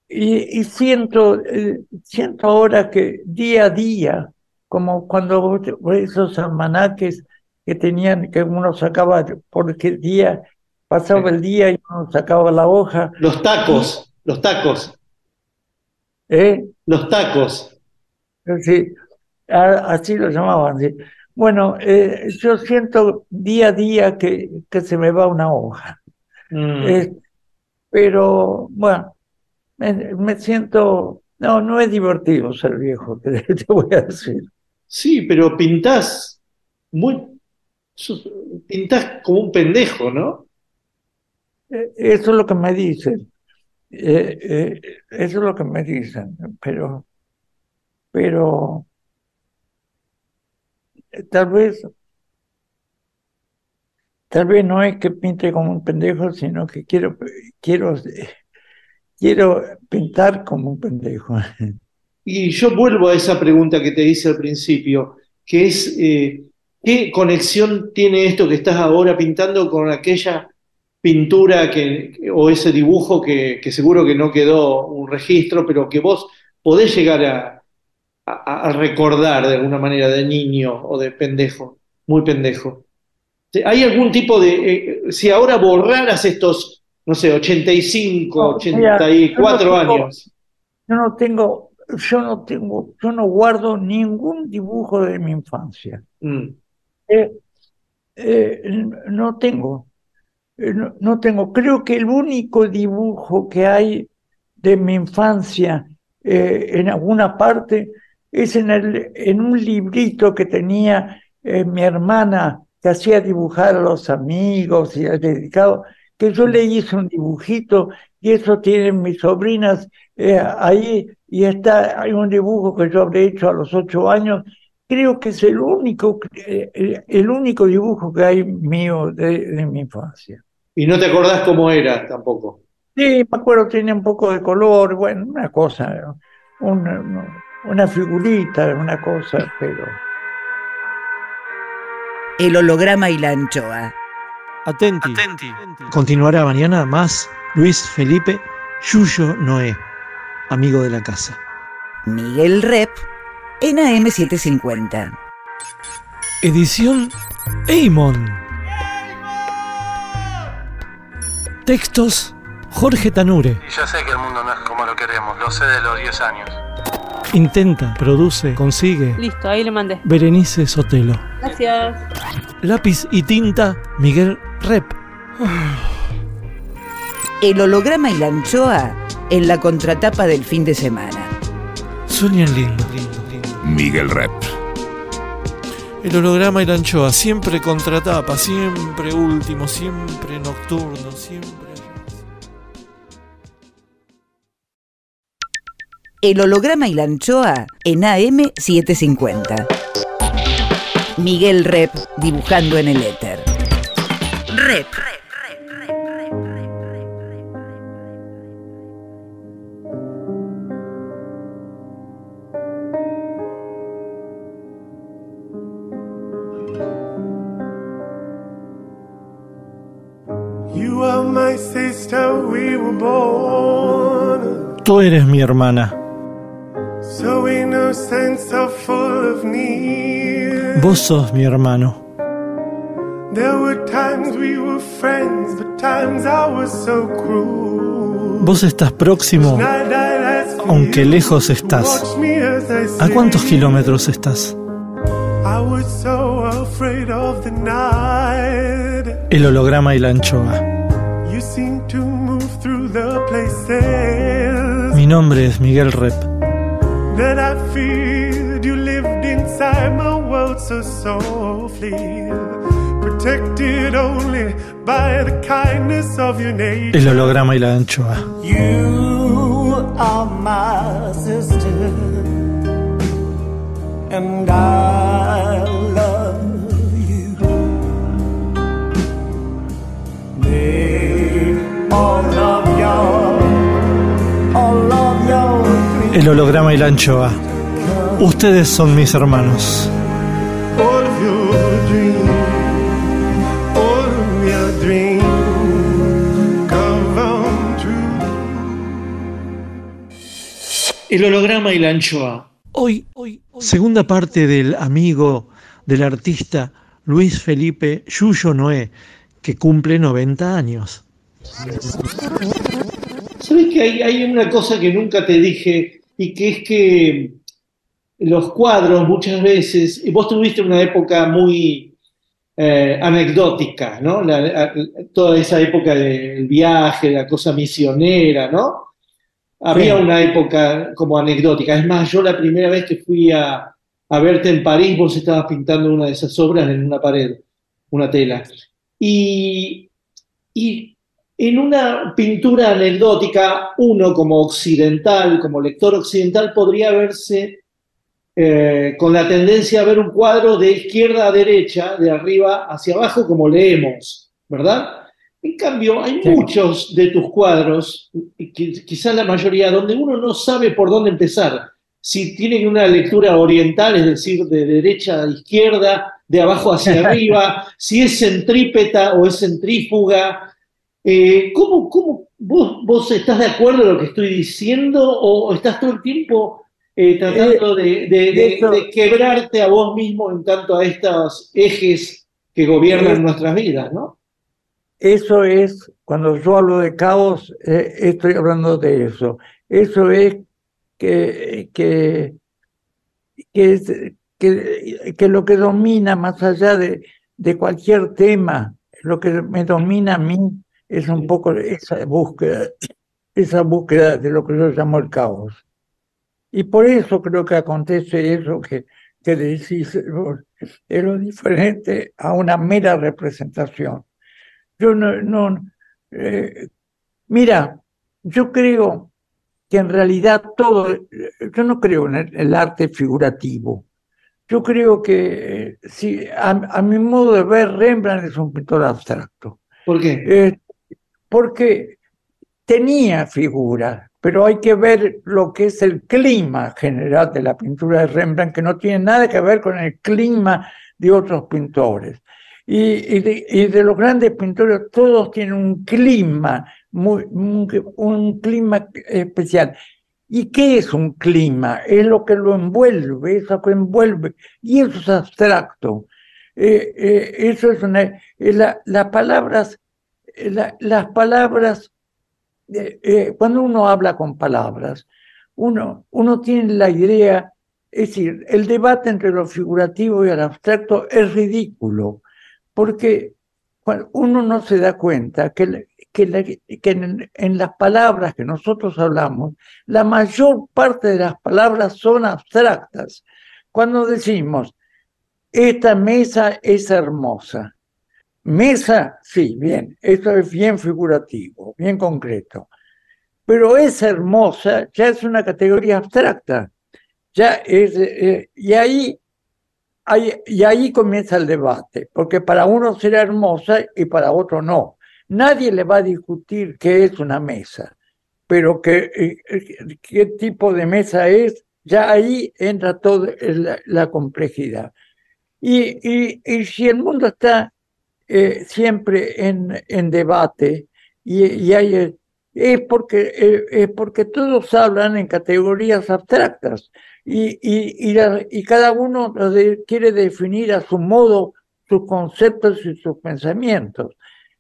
y, y siento, eh, siento ahora que día a día, como cuando esos almanaques que tenían, que uno sacaba por qué día, pasaba el día y uno sacaba la hoja, Los tacos, los tacos, ¿eh? los tacos. Sí, así lo llamaban. sí. Bueno, eh, yo siento día a día que, que se me va una hoja. Mm, Eh, pero bueno, me, me siento, no, no es divertido ser viejo, (laughs) te, te voy a decir. Sí, pero pintás muy, pintás como un pendejo, ¿no? Eh, Eso es lo que me dicen, Eh, eh, eso es lo que me dicen, pero, pero tal vez, tal vez no es que pinte como un pendejo, sino que quiero, quiero, quiero pintar como un pendejo. Y yo vuelvo a esa pregunta que te hice al principio, que es, eh, ¿qué conexión tiene esto que estás ahora pintando con aquella pintura que, o ese dibujo que, que seguro que no quedó un registro, pero que vos podés llegar a, a- recordar de alguna manera de niño o de pendejo, muy pendejo? ¿Hay algún tipo de, eh, si ahora borraras estos, no sé, 85, No, mira, 84 yo no tengo- años? Yo no tengo, yo no tengo, yo no guardo ningún dibujo de mi infancia. Mm, Eh, eh, no tengo, no, no tengo. Creo que el único dibujo que hay de mi infancia eh, en alguna parte es en el, en un librito que tenía eh, mi hermana que hacía dibujar a los amigos y al dedicado, que yo le hice un dibujito y eso tienen mis sobrinas eh, ahí y está, hay un dibujo que yo habré hecho a los ocho años. Creo que es el único, eh, el, el único dibujo que hay mío de, de mi infancia. Y no te acordás cómo era tampoco. Sí, me acuerdo, tiene un poco de color, bueno, una cosa, una, una figurita, una cosa, pero... El holograma y la anchoa. Atenti. Continuará mañana más Luis Felipe Yuyo Noé, amigo de la casa. Miguel Rep en AM750. Edición Eimon. Textos Jorge Tanure. Y ya sé que el mundo no es como lo queremos, lo sé de los 10 años. Intenta, produce, consigue. Listo, ahí le mandé. Berenice Sotelo. Gracias. Lápiz y tinta, Miguel Rep. El holograma y la anchoa en la contratapa del fin de semana. Sueñan lindo, lindo, lindo. Miguel Rep. El holograma y la anchoa, siempre contratapa, siempre último, siempre nocturno, El holograma y la anchoa en AM750. Miguel Rep dibujando en el éter. Rep. You are my sister, we were born. Tú eres mi hermana. Vos sos mi hermano. There were times we were friends, but times I was so cruel. Vos estás próximo, aunque lejos estás. ¿A cuántos kilómetros estás? I was so afraid of the night. El holograma y la anchoa. You seem to move through the places Mi nombre es Miguel Rep. that I feared. You lived inside my world so softly, protected only by the kindness of your nature. El holograma y la anchoa. You are my sister, and I El holograma y la anchoa. Ustedes son mis hermanos. El holograma y la anchoa. Hoy, hoy, segunda parte del amigo del artista Luis Felipe Yuyo Noé, que cumple 90 años. ¿Sabes que hay, hay una cosa que nunca te dije y que es que los cuadros muchas veces, y vos tuviste una época muy eh, anecdótica, ¿no? La- la- toda esa época del viaje, la cosa misionera, ¿no? Había Sí. una época como anecdótica. Es más, yo la primera vez que fui a, a verte en París, vos estabas pintando una de esas obras en una pared, una tela. Y, y en una pintura anecdótica, uno como occidental, como lector occidental, podría verse eh, con la tendencia a ver un cuadro de izquierda a derecha, de arriba hacia abajo, como leemos, ¿verdad? En cambio, hay Sí. muchos de tus cuadros, quizás la mayoría, donde uno no sabe por dónde empezar. Si tienen una lectura oriental, es decir, de derecha a izquierda, de abajo hacia (laughs) arriba, si es centrípeta o es centrífuga. Eh, ¿cómo, cómo vos, vos estás de acuerdo en lo que estoy diciendo o estás todo el tiempo eh, tratando de, de- de- eso- de quebrarte a vos mismo en tanto a estos ejes que gobiernan Es- nuestras vidas, ¿no? Eso es, cuando yo hablo de caos, eh, estoy hablando de eso. Eso es que, que, que, es- que, que lo que domina más allá de, de cualquier tema, lo que me domina a mí es un poco esa búsqueda, esa búsqueda de lo que yo llamo el caos. Y por eso creo que acontece eso que, que decís, es lo diferente a una mera representación. Yo no, no eh, mira, yo creo que en realidad todo, yo no creo en el, el arte figurativo. Yo creo que, eh, si, a, a mi modo de ver, Rembrandt es un pintor abstracto. ¿Por qué? Eh, porque tenía figuras, pero hay que ver lo que es el clima general de la pintura de Rembrandt, que no tiene nada que ver con el clima de otros pintores. Y, de, los grandes pintores, todos tienen un clima, muy, un, clima especial. ¿Y qué es un clima? Es lo que lo envuelve, es lo que envuelve, y eso es abstracto. Eh, eh, eso es una. eh, la- las palabras, la- las palabras eh, cuando uno habla con palabras, uno, uno tiene la idea, es decir, el debate entre lo figurativo y el abstracto es ridículo, porque uno no se da cuenta que, que, en, las palabras que nosotros hablamos, la mayor parte de las palabras son abstractas. Cuando decimos, esta mesa es hermosa, mesa, sí, bien, eso es bien figurativo, bien concreto, pero es hermosa ya es una categoría abstracta, ya es, eh, y ahí y ahí comienza el debate, porque para uno será hermosa y para otro no. Nadie le va a discutir qué es una mesa, pero qué, eh, qué tipo de mesa es, ya ahí entra toda la, complejidad. Y, y, si el mundo está eh, siempre en, en debate y, y hay, es, porque, eh, es porque todos hablan en categorías abstractas y, y, y, cada uno quiere definir a su modo sus conceptos y sus pensamientos.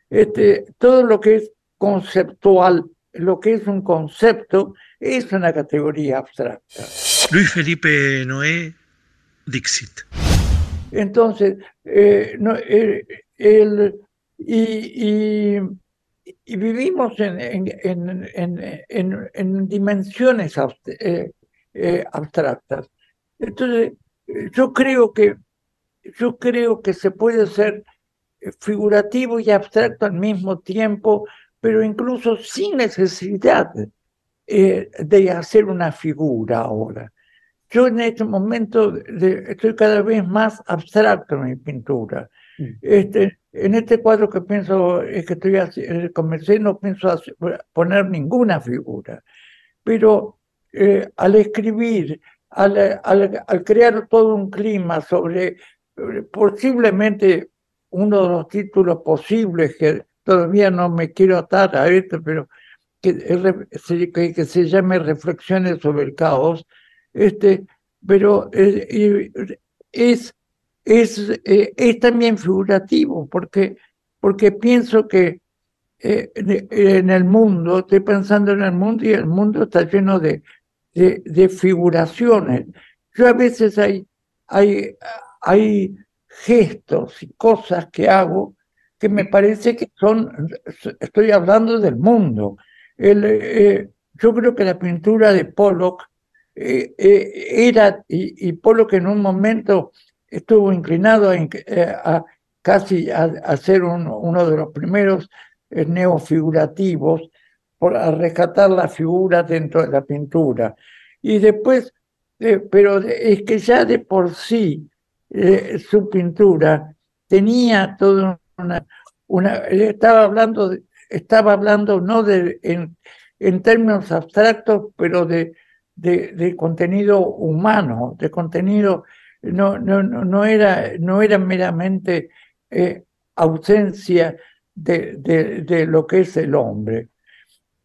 Este, todo lo que es conceptual, lo que es un concepto, es una categoría abstracta. Luis Felipe Noé, Dixit. Entonces, eh, no, eh, el, y, y, vivimos en, en, en, en dimensiones eh, eh, abstractas. Entonces, yo creo que yo creo que se puede ser figurativo y abstracto al mismo tiempo, pero incluso sin necesidad eh, de hacer una figura ahora. Yo en este momento estoy cada vez más abstracto en mi pintura. Este, en este cuadro que pienso, es que estoy eh, comencé, no pienso poner ninguna figura, pero eh, al escribir, al, al, crear todo un clima sobre eh, posiblemente uno de los títulos posibles que todavía no me quiero atar a esto, pero que, que, se llame Reflexiones sobre el caos, este, pero eh, es, es, es también figurativo, porque, porque pienso que en el mundo, estoy pensando en el mundo y el mundo está lleno de de, figuraciones. Yo a veces hay, hay, hay gestos y cosas que hago que me parece que son, estoy hablando del mundo. Eh, yo creo que la pintura de Pollock eh, eh, era, y, Pollock en un momento estuvo inclinado a, casi a, ser uno de los primeros neofigurativos, por rescatar la figura dentro de la pintura. Y después, eh, pero es que ya de por sí eh, su pintura tenía toda una, estaba hablando, estaba hablando no de, en, en términos abstractos, pero de, de, contenido humano, de contenido, no, no, no, era, no era meramente eh, ausencia de, de, lo que es el hombre.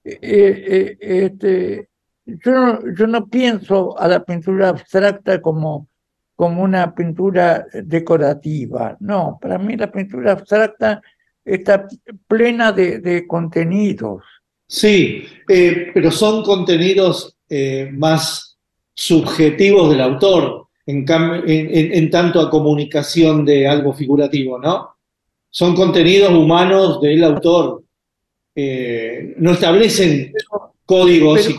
Eh, eh, este, yo, no, yo no pienso a la pintura abstracta como, como una pintura decorativa. No, para mí la pintura abstracta está plena de, contenidos. Sí, pero son contenidos más subjetivos del autor, en, en, en, tanto a comunicación de algo figurativo, ¿no? Son contenidos humanos del autor. Eh, no establecen códigos y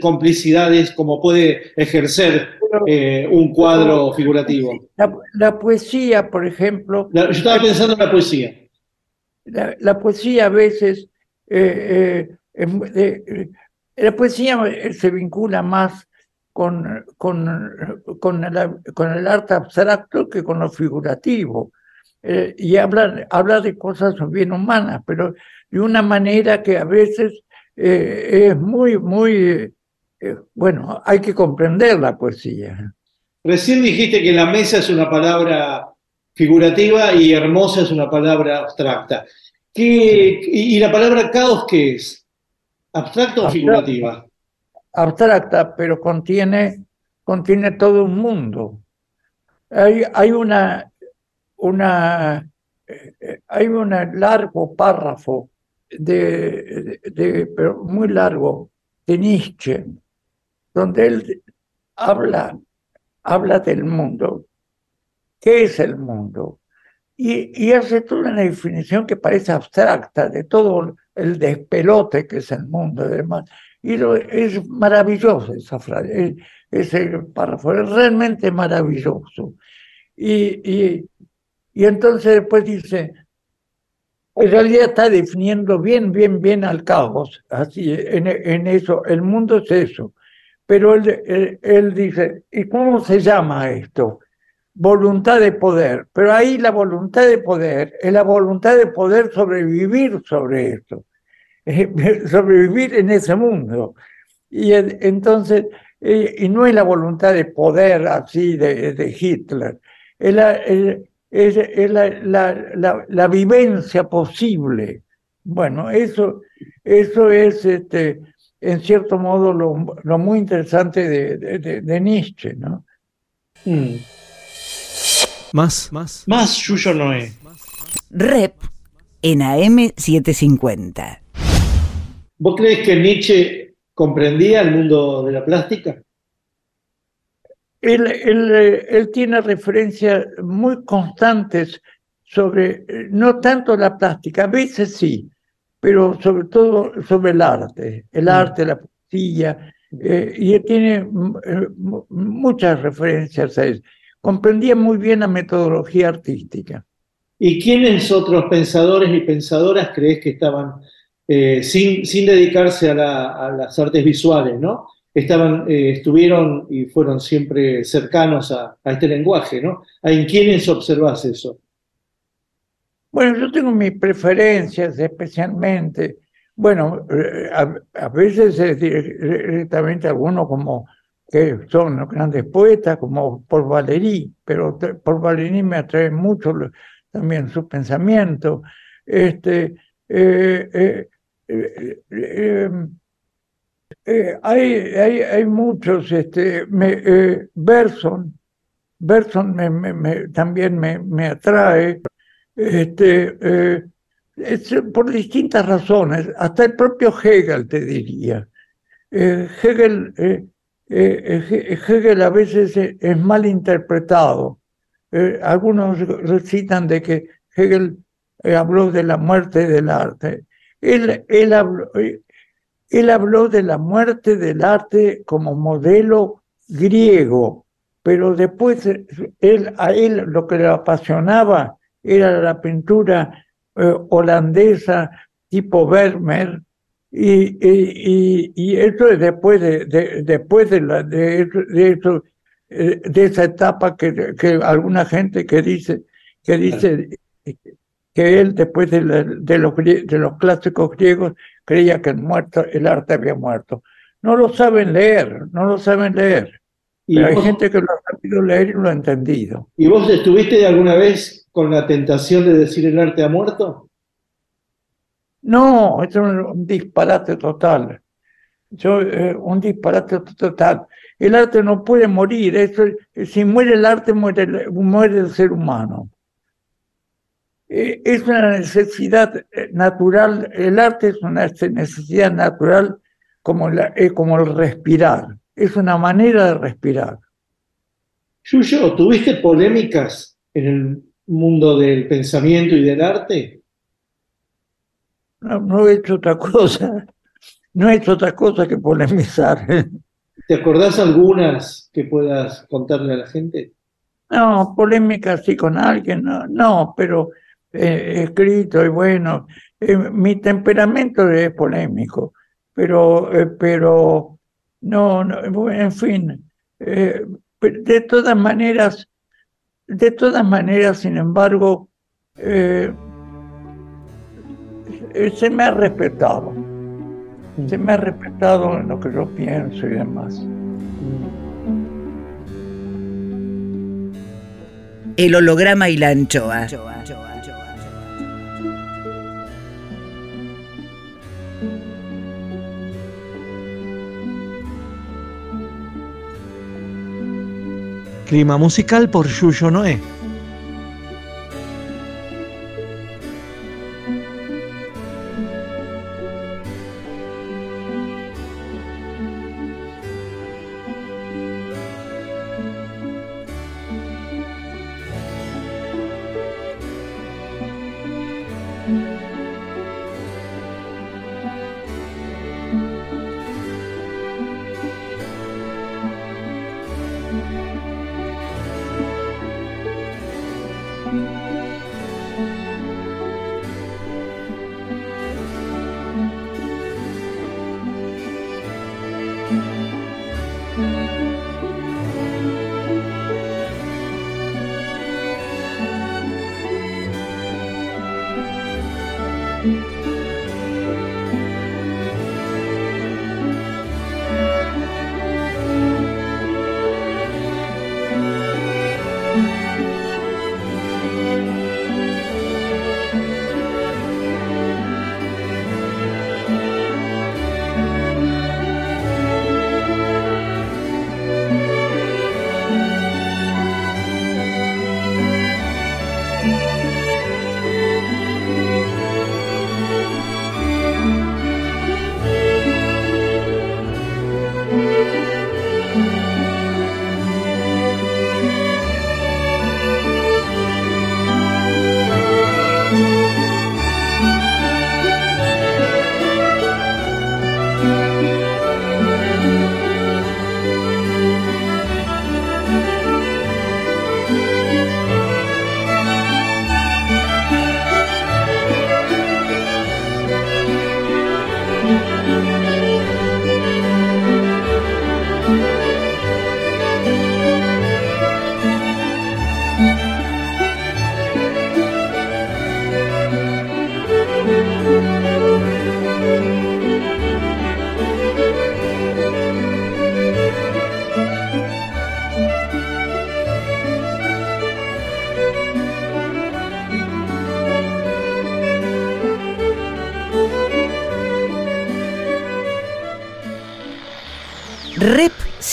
complicidades como puede ejercer eh, un cuadro figurativo. La, poesía, por ejemplo. yo estaba pensando en la poesía. La, poesía a veces. Eh, la poesía se vincula más con, con, con, con el arte abstracto que con lo figurativo. y habla, habla de cosas bien humanas, pero de una manera que a veces eh, es muy, muy, eh, bueno, hay que comprender la poesía. Recién dijiste que la mesa es una palabra figurativa y hermosa es una palabra abstracta. ¿Qué, y, la palabra caos qué es? ¿Abstracta o figurativa? Abstracta, pero contiene, contiene todo un mundo. Hay, hay una, una, eh, hay un largo párrafo de, de, pero muy largo, de Nietzsche, donde él habla, habla del mundo. ¿Qué es el mundo? Y, y hace toda una definición que parece abstracta de todo el despelote que es el mundo, además. Y es maravilloso esa frase, ese párrafo, es realmente maravilloso. Y, y, entonces después dice, en realidad está definiendo bien, bien, bien al caos, así, en, en eso, el mundo es eso. Pero él, él, dice, ¿y cómo se llama esto? Voluntad de poder. Pero ahí la voluntad de poder es la voluntad de poder sobrevivir sobre esto, (laughs) sobrevivir en ese mundo. Y entonces, y no es la voluntad de poder así de, de Hitler, es la, es, la, la, la, vivencia posible. Bueno, eso, eso es este, en cierto modo lo, lo muy interesante de, de, de Nietzsche, ¿no? Mm. Más, más. Más Yuyo Noé. Rep en AM750. ¿Vos crees que Nietzsche comprendía el mundo de la plástica? Él, él, él, tiene referencias muy constantes sobre, no tanto la plástica, a veces sí, pero sobre todo sobre el arte, el arte, la poesía, eh, y él tiene muchas referencias a eso. Comprendía muy bien la metodología artística. ¿Y quiénes otros pensadores y pensadoras crees que estaban eh, sin, dedicarse a, la, a, las artes visuales, ¿no? estaban, eh, estuvieron y fueron siempre cercanos a, este lenguaje, ¿no? ¿En quiénes observas eso? Bueno, yo tengo mis preferencias especialmente. Bueno, eh, a, veces es directamente algunos como que son grandes poetas, como por Valéry, pero por Valéry me atrae mucho también su pensamiento. Este, eh, eh eh, hay, hay, hay, muchos, este, me, Berson, Berson me, me, también me, atrae, este, es, por distintas razones, hasta el propio Hegel te diría. Hegel, Hegel a veces es, mal interpretado. algunos recitan de que Hegel habló de la muerte del arte. Él, él habló, él habló de la muerte del arte como modelo griego, pero después él, a él lo que le apasionaba era la pintura eh, holandesa tipo Vermeer, y, y, y, eso es después de, de después de, la, de, de, eso, eh, de esa etapa que, que alguna gente que dice que dice que él después de, de, los, de los clásicos griegos creía que el, muerto, el arte había muerto. No lo saben leer, no lo saben leer. ¿Y Pero hay gente que lo ha sabido leer y lo ha entendido. ¿Y vos estuviste alguna vez con la tentación de decir el arte ha muerto? No, es un disparate total. Yo, eh, un disparate total. El arte no puede morir. Eso, si muere el arte, muere, muere el ser humano. Eh, es una necesidad eh, natural, el arte es una necesidad natural como, la, eh, como el respirar, es una manera de respirar. Yuyo, ¿tuviste polémicas en el mundo del pensamiento y del arte? No, no he hecho otra cosa, no he hecho otra cosa que polemizar. (laughs) ¿Te acordás algunas que puedas contarle a la gente? No, polémicas sí con alguien, no, no pero eh, escrito y bueno, eh, mi temperamento es polémico, pero, eh, pero no, no, en fin, de todas maneras, de todas maneras, sin embargo, se me ha respetado, se me ha respetado en lo que yo pienso y demás. El holograma y la anchoa. Clima musical por Yuyo Noé.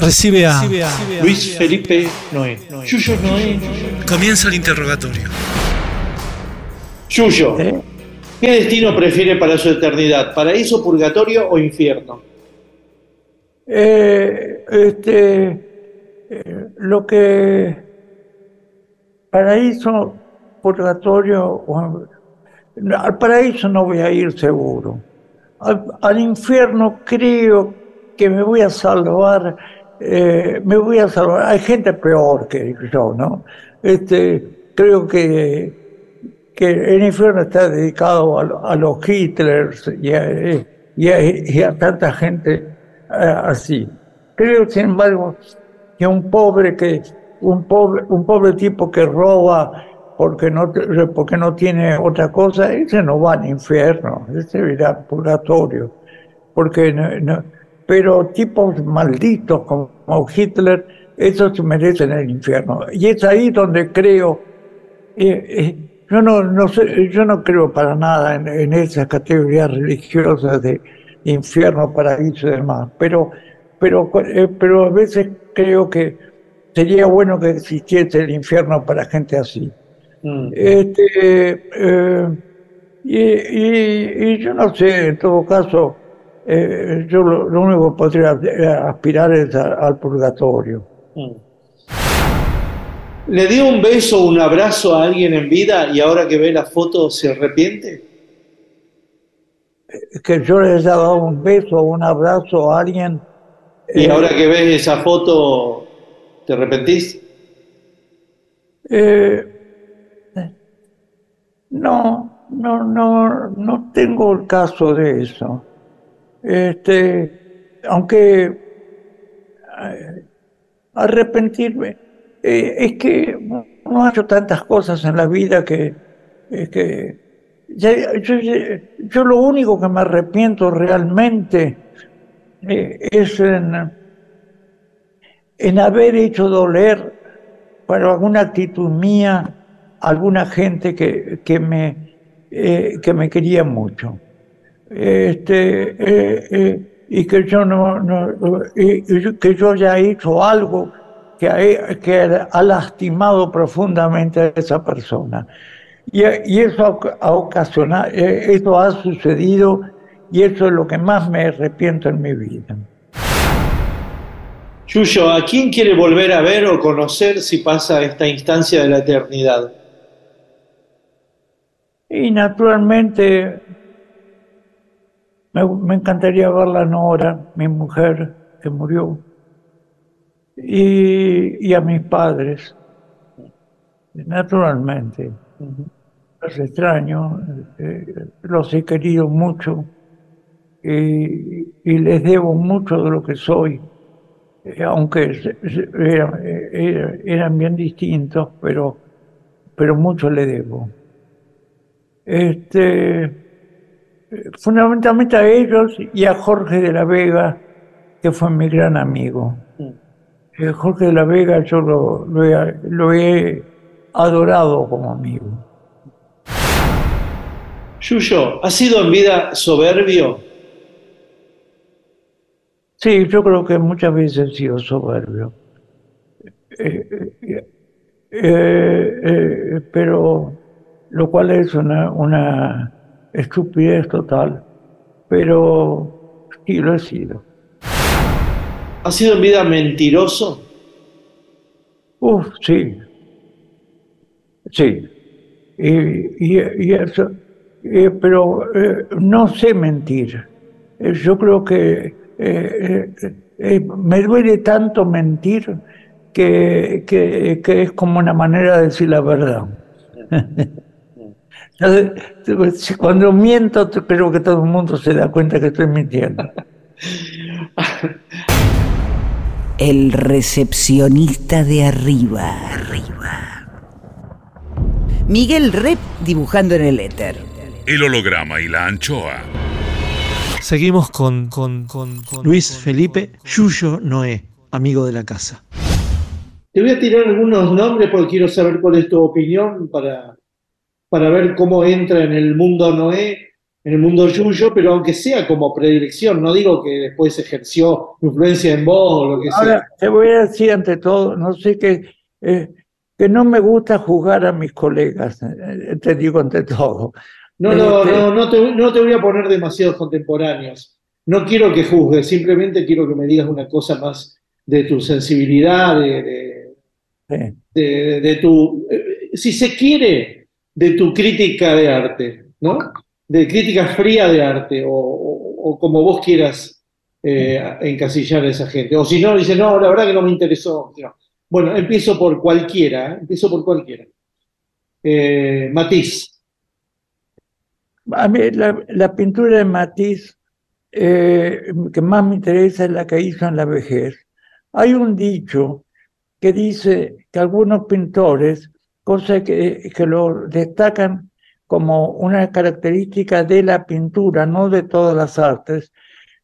recibe a Luis Felipe Noé. Yuyo Noé. Comienza el interrogatorio. Yuyo, ¿qué destino prefiere para su eternidad? ¿Paraíso, purgatorio o infierno? Eh, este, eh, lo que paraíso, purgatorio, o- al paraíso no voy a ir seguro. Al, al infierno creo que me voy a salvar, eh, me voy a salvar. Hay gente peor que yo, ¿no? Este, creo que, que el infierno está dedicado a, a los Hitlers y a, y a- y a tanta gente eh, así. Creo, sin embargo, que un pobre que un pobre un pobre tipo que roba porque no porque no tiene otra cosa, ese no va al infierno, ese irá al purgatorio, porque no- no- pero tipos malditos como Hitler, esos merecen el infierno. Y es ahí donde creo, eh, eh, yo no, no sé, yo no creo para nada en, en esas categorías religiosas de infierno, paraíso y demás, pero, pero, eh, pero a veces creo que sería bueno que existiese el infierno para gente así. Este, eh, y, y- y yo no sé, en todo caso, eh, yo lo, lo único que podría eh, aspirar es a- al purgatorio. ¿Le dio un beso o un abrazo a alguien en vida y ahora que ve la foto se arrepiente? Que yo les dado un beso o un abrazo a alguien. Y eh, ahora que ves esa foto, ¿te arrepentís? Eh, no, no, no, no tengo el caso de eso. Este, aunque eh, arrepentirme, eh, es que no he hecho tantas cosas en la vida que, que yo, lo único que me arrepiento realmente eh, es en, en haber hecho doler por alguna actitud mía alguna gente que, que, me, que me quería mucho. Este, eh, eh, y que yo no, no- y- y que yo haya hecho algo que ha, que ha lastimado profundamente a esa persona. Y, y eso ha, ha ocasionado, eh, eso ha sucedido y eso es lo que más me arrepiento en mi vida. Yuyo, ¿a quién quiere volver a ver o conocer si pasa esta instancia de la eternidad? Y naturalmente me, me encantaría ver a Nora, mi mujer que murió, y, y a mis padres, naturalmente. Los extraño, eh, los he querido mucho. Y, y les debo mucho de lo que soy, eh, aunque se- se- eran, eh, eran bien distintos, pero, pero mucho le debo. Este, fundamentalmente a ellos y a Jorge de la Vega, que fue mi gran amigo. Eh, Jorge de la Vega yo lo, lo he, lo he adorado como amigo. Yuyo, ¿ha sido en vida soberbio? Sí, yo creo que muchas veces he sido soberbio. Eh, eh, pero lo cual es una, una estupidez total, pero sí lo he sido. ¿Ha sido en vida mentiroso? Uf, sí. Sí. Y, y- y eso, eh, pero eh, no sé mentir. Eh, Yo creo que eh, me duele tanto mentir que, que, que es como una manera de decir la verdad. (laughs) Cuando miento, creo que todo el mundo se da cuenta que estoy mintiendo. El recepcionista de arriba. Miguel Rep dibujando en el éter. El holograma y la anchoa. Seguimos con, con, con, con Luis Felipe Yuyo Noé, amigo de la casa. Te voy a tirar algunos nombres porque quiero saber cuál es tu opinión para, para ver cómo entra en el mundo Noé, en el mundo Yuyo, pero aunque sea como predilección, no digo que después ejerció influencia en vos o lo que sea. Ahora, te voy a decir ante todo, no sé qué, eh, que no me gusta juzgar a mis colegas, eh, te digo ante todo. No, no, Este, no, no te, no te voy a poner demasiados contemporáneos. No quiero que juzgues, simplemente quiero que me digas una cosa más de tu sensibilidad, de, de- sí. de- de tu, eh, si se quiere, de tu crítica de arte, ¿no? De crítica fría de arte, o, o- como vos quieras eh, encasillar a esa gente. O si no, dice, no, la verdad que no me interesó. No. Bueno, empiezo por cualquiera, ¿eh? empiezo por cualquiera. Eh, Matisse. A mí la, la pintura de eh, que más me interesa es la que hizo en la vejez. Hay un dicho que dice que algunos pintores, cosa que, lo destacan como una característica de la pintura, no de todas las artes,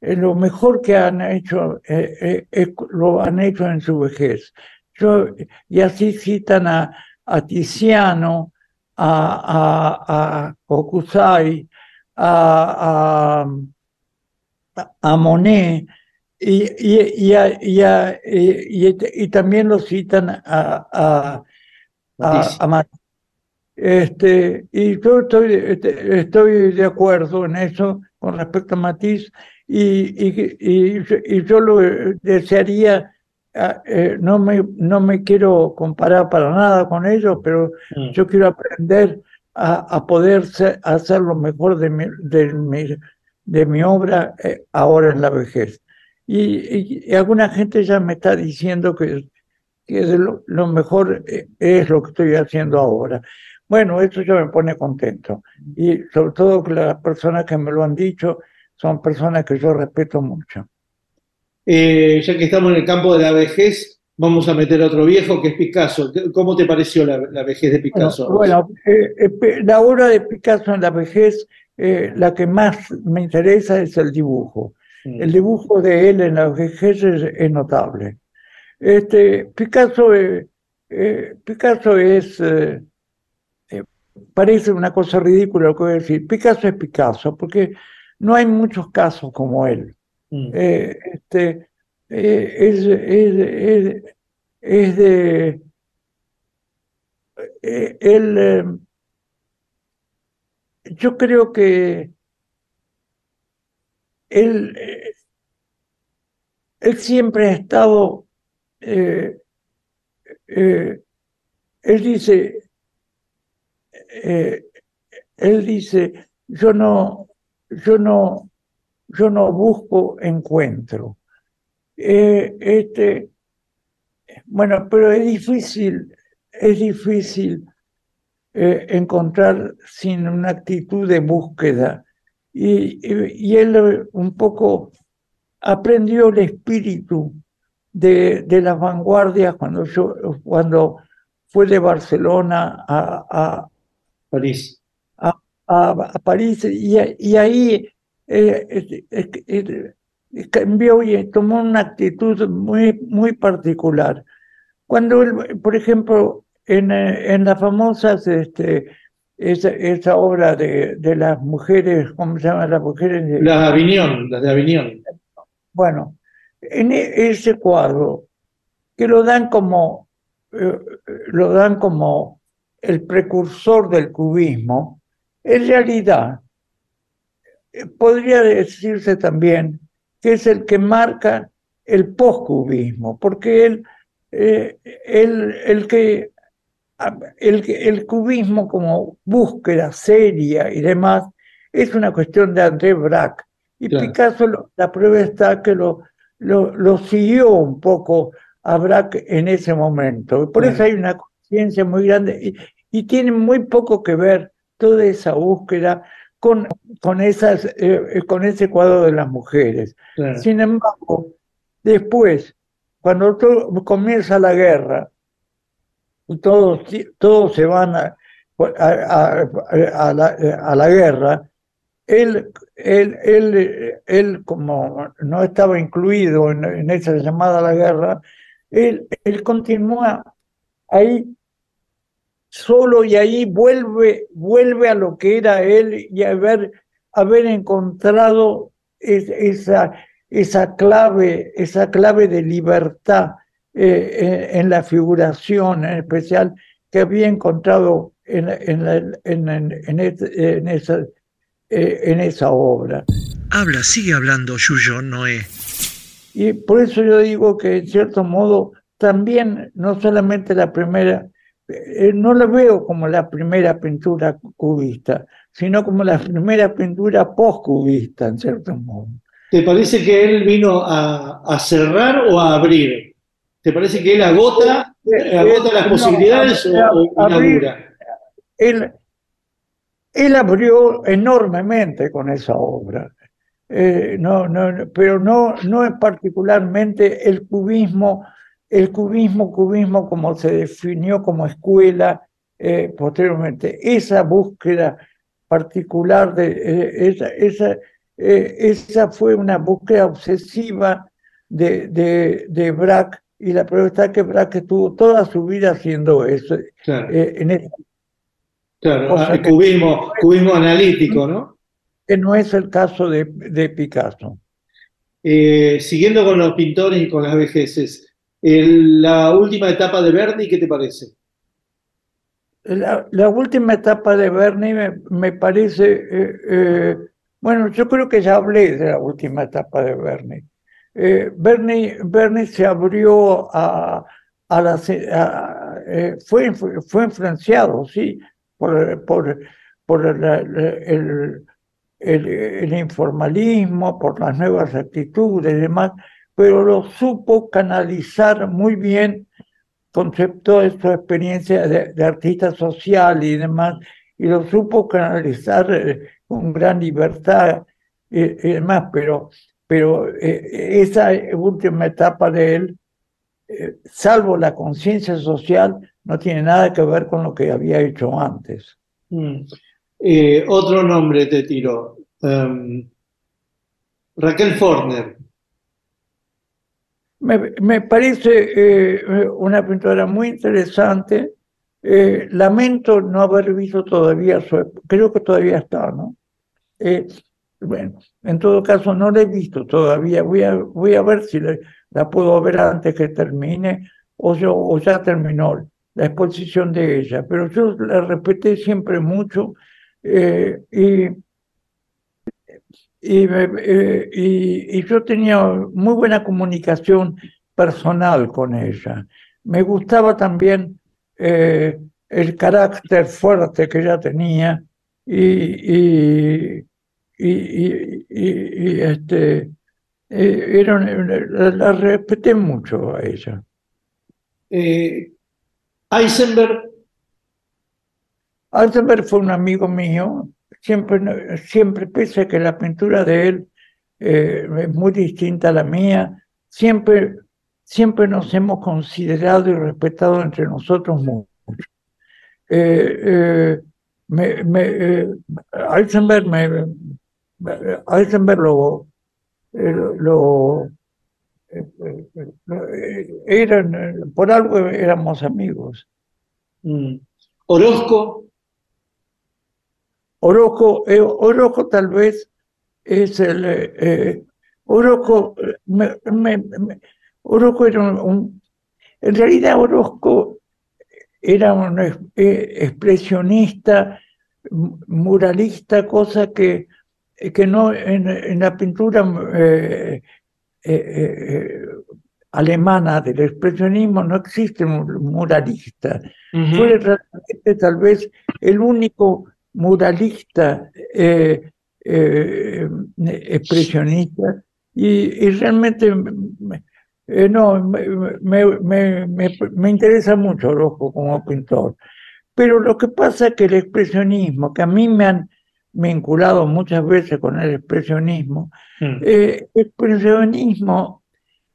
eh, lo mejor que han hecho eh, eh, lo han hecho en su vejez. Yo, y así citan a, a Tiziano, a, a, a a, a, Monet, y, y- y- y también lo citan a, a, a, a Matisse. Este, y yo estoy, este, estoy de acuerdo en eso con respecto a Matisse y, y, y, y yo lo desearía, eh, no, me, no me quiero comparar para nada con ellos, pero Mm. yo quiero aprender a, a poder ser- hacer lo mejor de mi, de mi, de mi obra eh, ahora en la vejez. Y alguna gente ya me está diciendo que, que lo, lo mejor eh, es lo que estoy haciendo ahora. Bueno, eso ya me pone contento. Y sobre todo que las personas que me lo han dicho son personas que yo respeto mucho. Eh, ya que estamos en el campo de la vejez, vamos a meter a otro viejo que es Picasso. ¿Cómo te pareció la, la vejez de Picasso? bueno, eh, eh, la obra de Picasso en la vejez, eh, la que más me interesa es el dibujo. Mm. El dibujo de él en la vejez es, es notable. Este, Picasso, eh, eh, Picasso es, eh, eh, parece una cosa ridícula lo que voy a decir. Picasso es Picasso, porque no hay muchos casos como él. Mm. Este, es, es- es- es de... él, yo creo que él, él siempre ha estado, eh, eh, él dice, eh, él dice, yo no, yo no, yo no busco encuentro. Este, bueno, pero es difícil, es difícil encontrar sin una actitud de búsqueda. Y, y- él un poco aprendió el espíritu de, de las vanguardias cuando, yo, cuando fue de Barcelona a, a, París. a, a, París y, y ahí eh, cambió y tomó una actitud muy, muy particular. Cuando, él, por ejemplo, en, en las famosas, este, esa, esa obra de, de, las mujeres, ¿cómo se llama? Las mujeres de... Las de Avignon, las de Avignon. Bueno, en e, ese cuadro, que lo dan como, eh, lo dan como el precursor del cubismo, en realidad eh, podría decirse también que es el que marca el postcubismo, porque él, eh, el, que, el, el cubismo como búsqueda seria y demás es una cuestión de André Braque. Y Picasso, la prueba está que lo, lo, lo, siguió un poco a Braque en ese momento. Por eso hay una conciencia muy grande y, y, tiene muy poco que ver toda esa búsqueda con, con, esas, eh, con ese cuadro de las mujeres. Sin embargo, después, cuando comienza la guerra, todos, todos se van a, a, la, a la guerra, él, él, él, él, como no estaba incluido en, en esa llamada a la guerra, él, él continúa ahí solo y ahí vuelve, vuelve a lo que era él y haber, haber encontrado esa, esa clave, esa clave de libertad eh, en, la figuración en especial que había encontrado en, en, en, en esa, eh, en esa obra. Habla, sigue hablando, Yuyo Noé. Y por eso yo digo que en cierto modo también no solamente la primera eh, no la veo como la primera pintura cubista, sino como la primera pintura post-cubista, en cierto modo. ¿Te parece que él vino a, cerrar o a abrir? ¿Te parece que él agota, agota las posibilidades o, inaugura? Él, él abrió enormemente con esa obra. Eh, no, no, pero no, no es particularmente el cubismo el cubismo, cubismo como se definió como escuela eh, posteriormente, esa búsqueda particular de eh, esa, esa, esa, fue una búsqueda obsesiva de, de, de Braque y la prueba está que Braque estuvo toda su vida haciendo eso. Claro, en claro ah, cubismo, cubismo analítico, ¿no? Que no es el caso de, de Picasso. siguiendo con los pintores y con las vejeces, la última etapa de Bernie, ¿qué te parece? La, última etapa de Bernie me, parece, eh, eh, bueno, yo creo que ya hablé de la última etapa de. Eh, Bernie, Bernie, se abrió a, a la... fue, fue influenciado, sí, por, por, por el, el, el, informalismo, por las nuevas actitudes y demás, pero lo supo canalizar muy bien concepto de su experiencia de, artista social y demás, y lo supo canalizar eh, con gran libertad y, demás, pero, pero eh, esa última etapa de él, eh, salvo la conciencia social, no tiene nada que ver con lo que había hecho antes. Mm. otro nombre te tiró. Em, Raquel Forner. Me, parece eh, una pintura muy interesante. Eh, lamento no haber visto todavía su, creo que todavía está, ¿no? Eh, bueno, en todo caso no la he visto todavía. Voy a, voy a ver si la puedo ver antes que termine o, yo, o ya terminó la exposición de ella. Pero yo la respeté siempre mucho y eh, y, y, yo tenía muy buena comunicación personal con ella. Me gustaba también eh, el carácter fuerte que ella tenía y, este, eh, la, respeté mucho a ella. Eisenberg. Eisenberg fue un amigo mío siempre, siempre pese a que la pintura de él eh, es muy distinta a la mía, siempre, siempre nos hemos considerado y respetado entre nosotros mucho. Eh, me, me, eh, Eisenberg, me, Eisenberg lo, eh, eh, eh, eran, eh, por algo éramos amigos. Mm. Orozco, Orozco, eh, Orozco tal vez es el... eh, eh, Orozco, me- me- me- Orozco era un, un- En realidad Orozco era un ex- eh, expresionista, muralista, cosa que, que no en, en la pintura eh, eh, eh, alemana del expresionismo no existe un muralista. Fue realmente tal vez el único muralista eh, eh, expresionista y, y realmente me- eh, no, me, me- me- me- me interesa mucho Orozco como pintor. Pero lo que pasa es que el expresionismo, que a mí me han vinculado muchas veces con el expresionismo, Mm. eh, expresionismo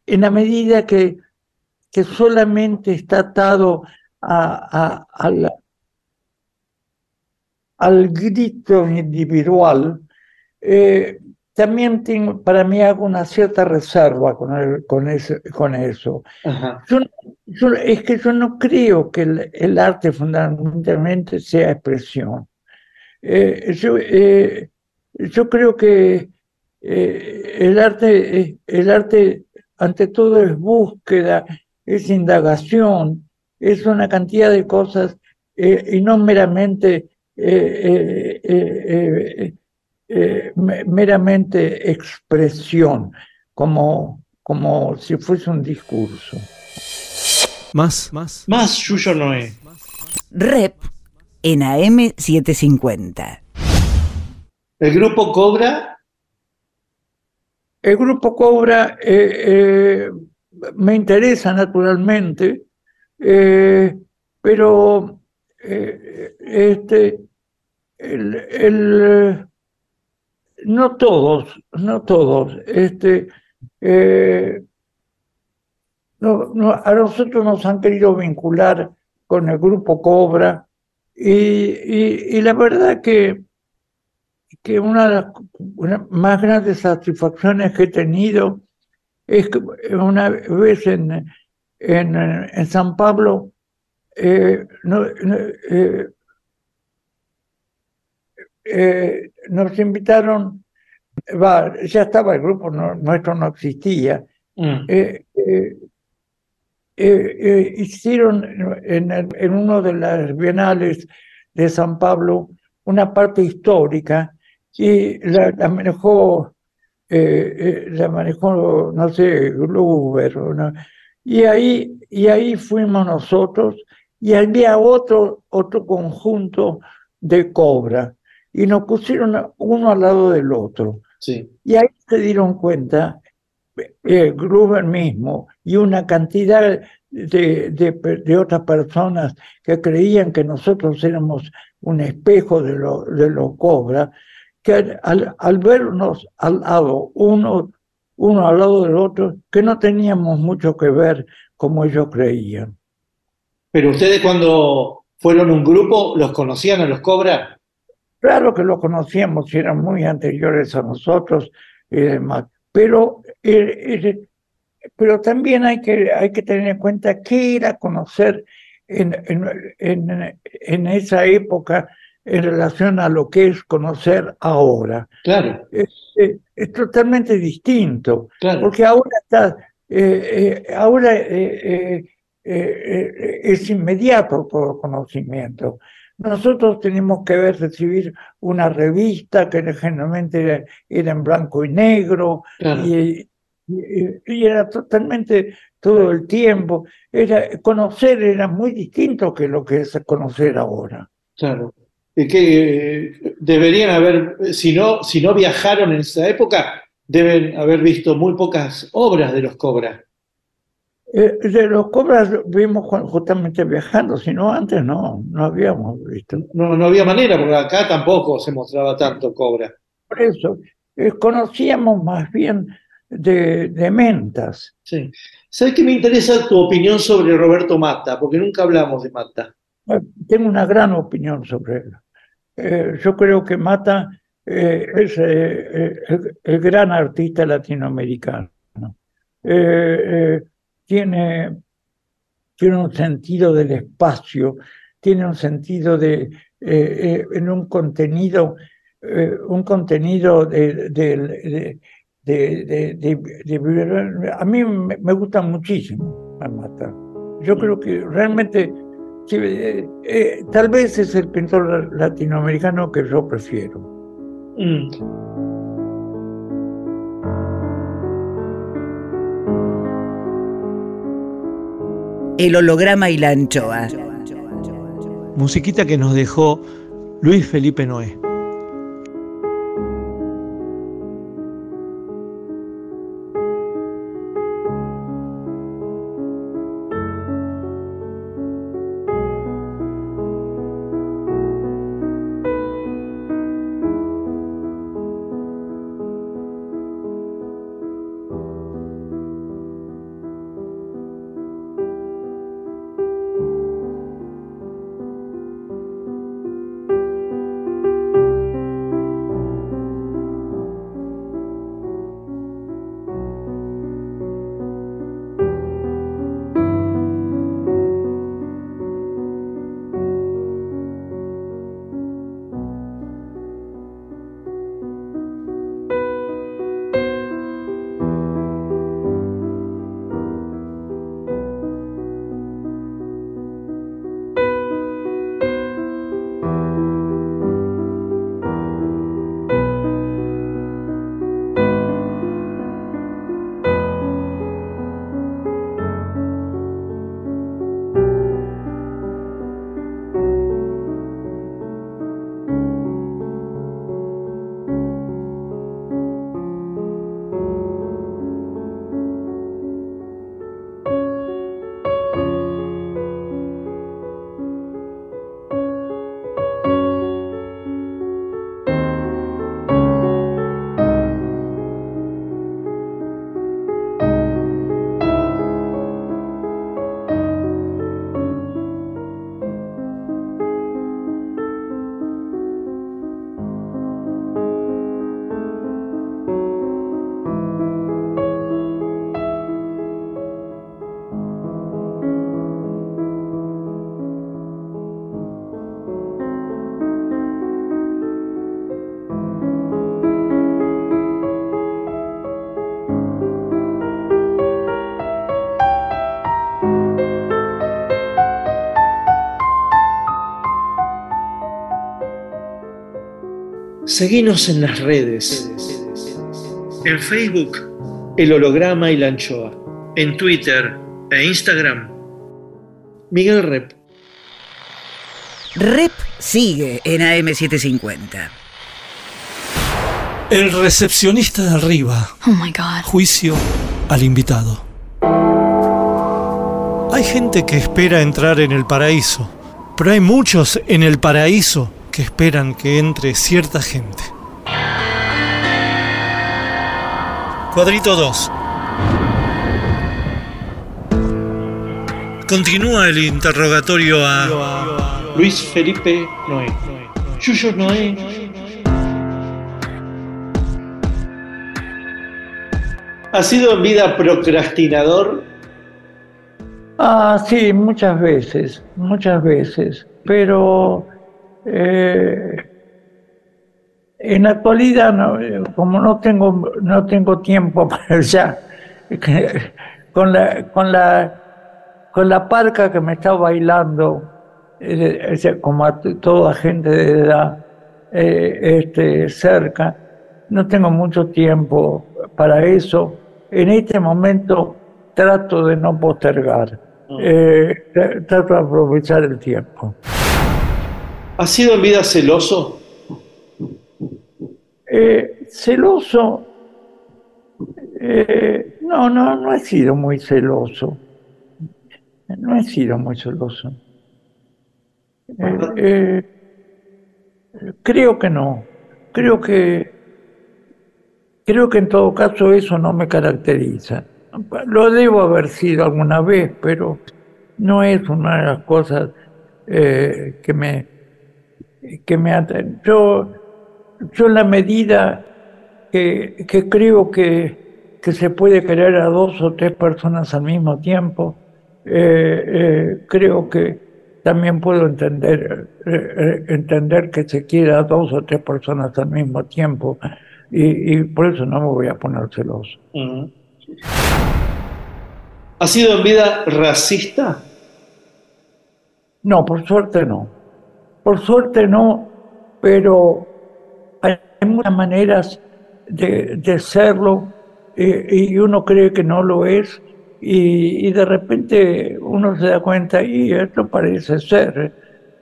en la medida que, que solamente está atado a, a- a la- al grito individual, eh, también tengo, para mí hago una cierta reserva con, el- con, ese- con eso. Yo, yo- es que yo no creo que el, el arte fundamentalmente sea expresión. Eh, yo, eh, yo creo que eh, el arte, eh, el arte ante todo es búsqueda, es indagación, es una cantidad de cosas eh, y no meramente eh, eh, eh, eh, eh, me- meramente expresión, como, como si fuese un discurso. Más, más. Más Yuyo Noé. Rep en AM750. El grupo Cobra, El grupo Cobra eh, eh, me interesa naturalmente, eh, pero eh, este, el- el, no todos, no todos. Este, eh, no- no, a nosotros nos han querido vincular con el grupo Cobra y, y- y la verdad que que una de las una- más grandes satisfacciones que he tenido es que una vez en, en, en San Pablo eh, no- no, eh, eh, nos invitaron, va, ya estaba el grupo, no- nuestro no existía, Mm. eh, eh, eh, eh, hicieron en, en uno de las bienales de San Pablo una parte histórica y la, la manejó, eh, eh, la manejó, no sé, Gruber, no, y ahí, y ahí fuimos nosotros y había otro, otro conjunto de cobra y nos pusieron uno al lado del otro. sí. Y ahí se dieron cuenta, eh, Gruber mismo y una cantidad de, de otras personas que creían que nosotros éramos un espejo de lo, de lo cobra, que al, al- vernos al lado, uno, uno al lado del otro, que no teníamos mucho que ver como ellos creían. Pero ustedes cuando fueron un grupo, ¿los conocían a los Cobra? Claro que lo conocíamos eran muy anteriores a nosotros y demás, pero, pero también hay que, hay que tener en cuenta qué era conocer en, en, en, en esa época en relación a lo que es conocer ahora. Claro, Es, eh, es totalmente distinto, claro. porque ahora está, eh, eh, ahora eh, es inmediato todo conocimiento. Nosotros tenemos que ver, recibir una revista que generalmente era, era en blanco y negro Claro. y, y- era totalmente todo el tiempo. Era, conocer era muy distinto que lo que es conocer ahora. Claro. Y que eh, deberían haber, si no, si no viajaron en esa época, deben haber visto muy pocas obras de los Cobra. Eh, de los cobras vimos ju- justamente viajando, si no antes no, no habíamos visto. No, no había manera, porque acá tampoco se mostraba tanto Cobra. Por eso, eh, conocíamos más bien de, de mentas. Sí. ¿Sabes que me interesa tu opinión sobre Roberto Mata? Porque nunca hablamos de Mata. Eh, Tengo una gran opinión sobre él. eh, yo creo que Mata eh, es eh, el, el gran artista latinoamericano. tiene, tiene un sentido del espacio, tiene un sentido de en un contenido, un contenido de, de, de, de, a mí me, me gusta muchísimo Mata. Yo creo que realmente eh, eh, tal vez es el pintor latinoamericano que yo prefiero. Mm. El holograma y la anchoa. Musiquita que nos dejó Luis Felipe Noé. Seguinos en las redes. En Facebook, El Holograma y la Anchoa. En Twitter e Instagram, Miguel Rep. Rep sigue en AM750. El recepcionista de arriba. Oh my God. Juicio al invitado. Hay gente que espera entrar en el paraíso, pero hay muchos en el paraíso que esperan que entre cierta gente. Cuadrito 2. Continúa el interrogatorio a Luis Felipe Noé. Yuyo Noé. ¿Ha sido en vida procrastinador? Ah, sí, muchas veces, muchas veces. Pero eh, en la actualidad, como no tengo, no tengo tiempo (laughs) para ya, con la, con la, con la parca que me está bailando, eh, como a toda gente de edad eh, este, cerca, no tengo mucho tiempo para eso. En este momento trato de no postergar, mm. trato de aprovechar el tiempo. ¿Ha sido en vida celoso? Eh, celoso. Eh, no, no, no he sido muy celoso. No he sido muy celoso. Eh, creo que no. Creo que creo que en todo caso eso no me caracteriza. Lo debo haber sido alguna vez, pero no es una de las cosas que me que me atan. Yo, yo en la medida que, que creo que, que se puede querer a dos o tres personas al mismo tiempo, eh, eh, creo que también puedo entender, eh, entender que se quiera a dos o tres personas al mismo tiempo y, y por eso no me voy a poner celoso. ¿Ha sido en vida racista? No, por suerte no. Por suerte no, pero hay muchas maneras de, de serlo y, y uno cree que no lo es y, de repente uno se da cuenta y esto parece ser.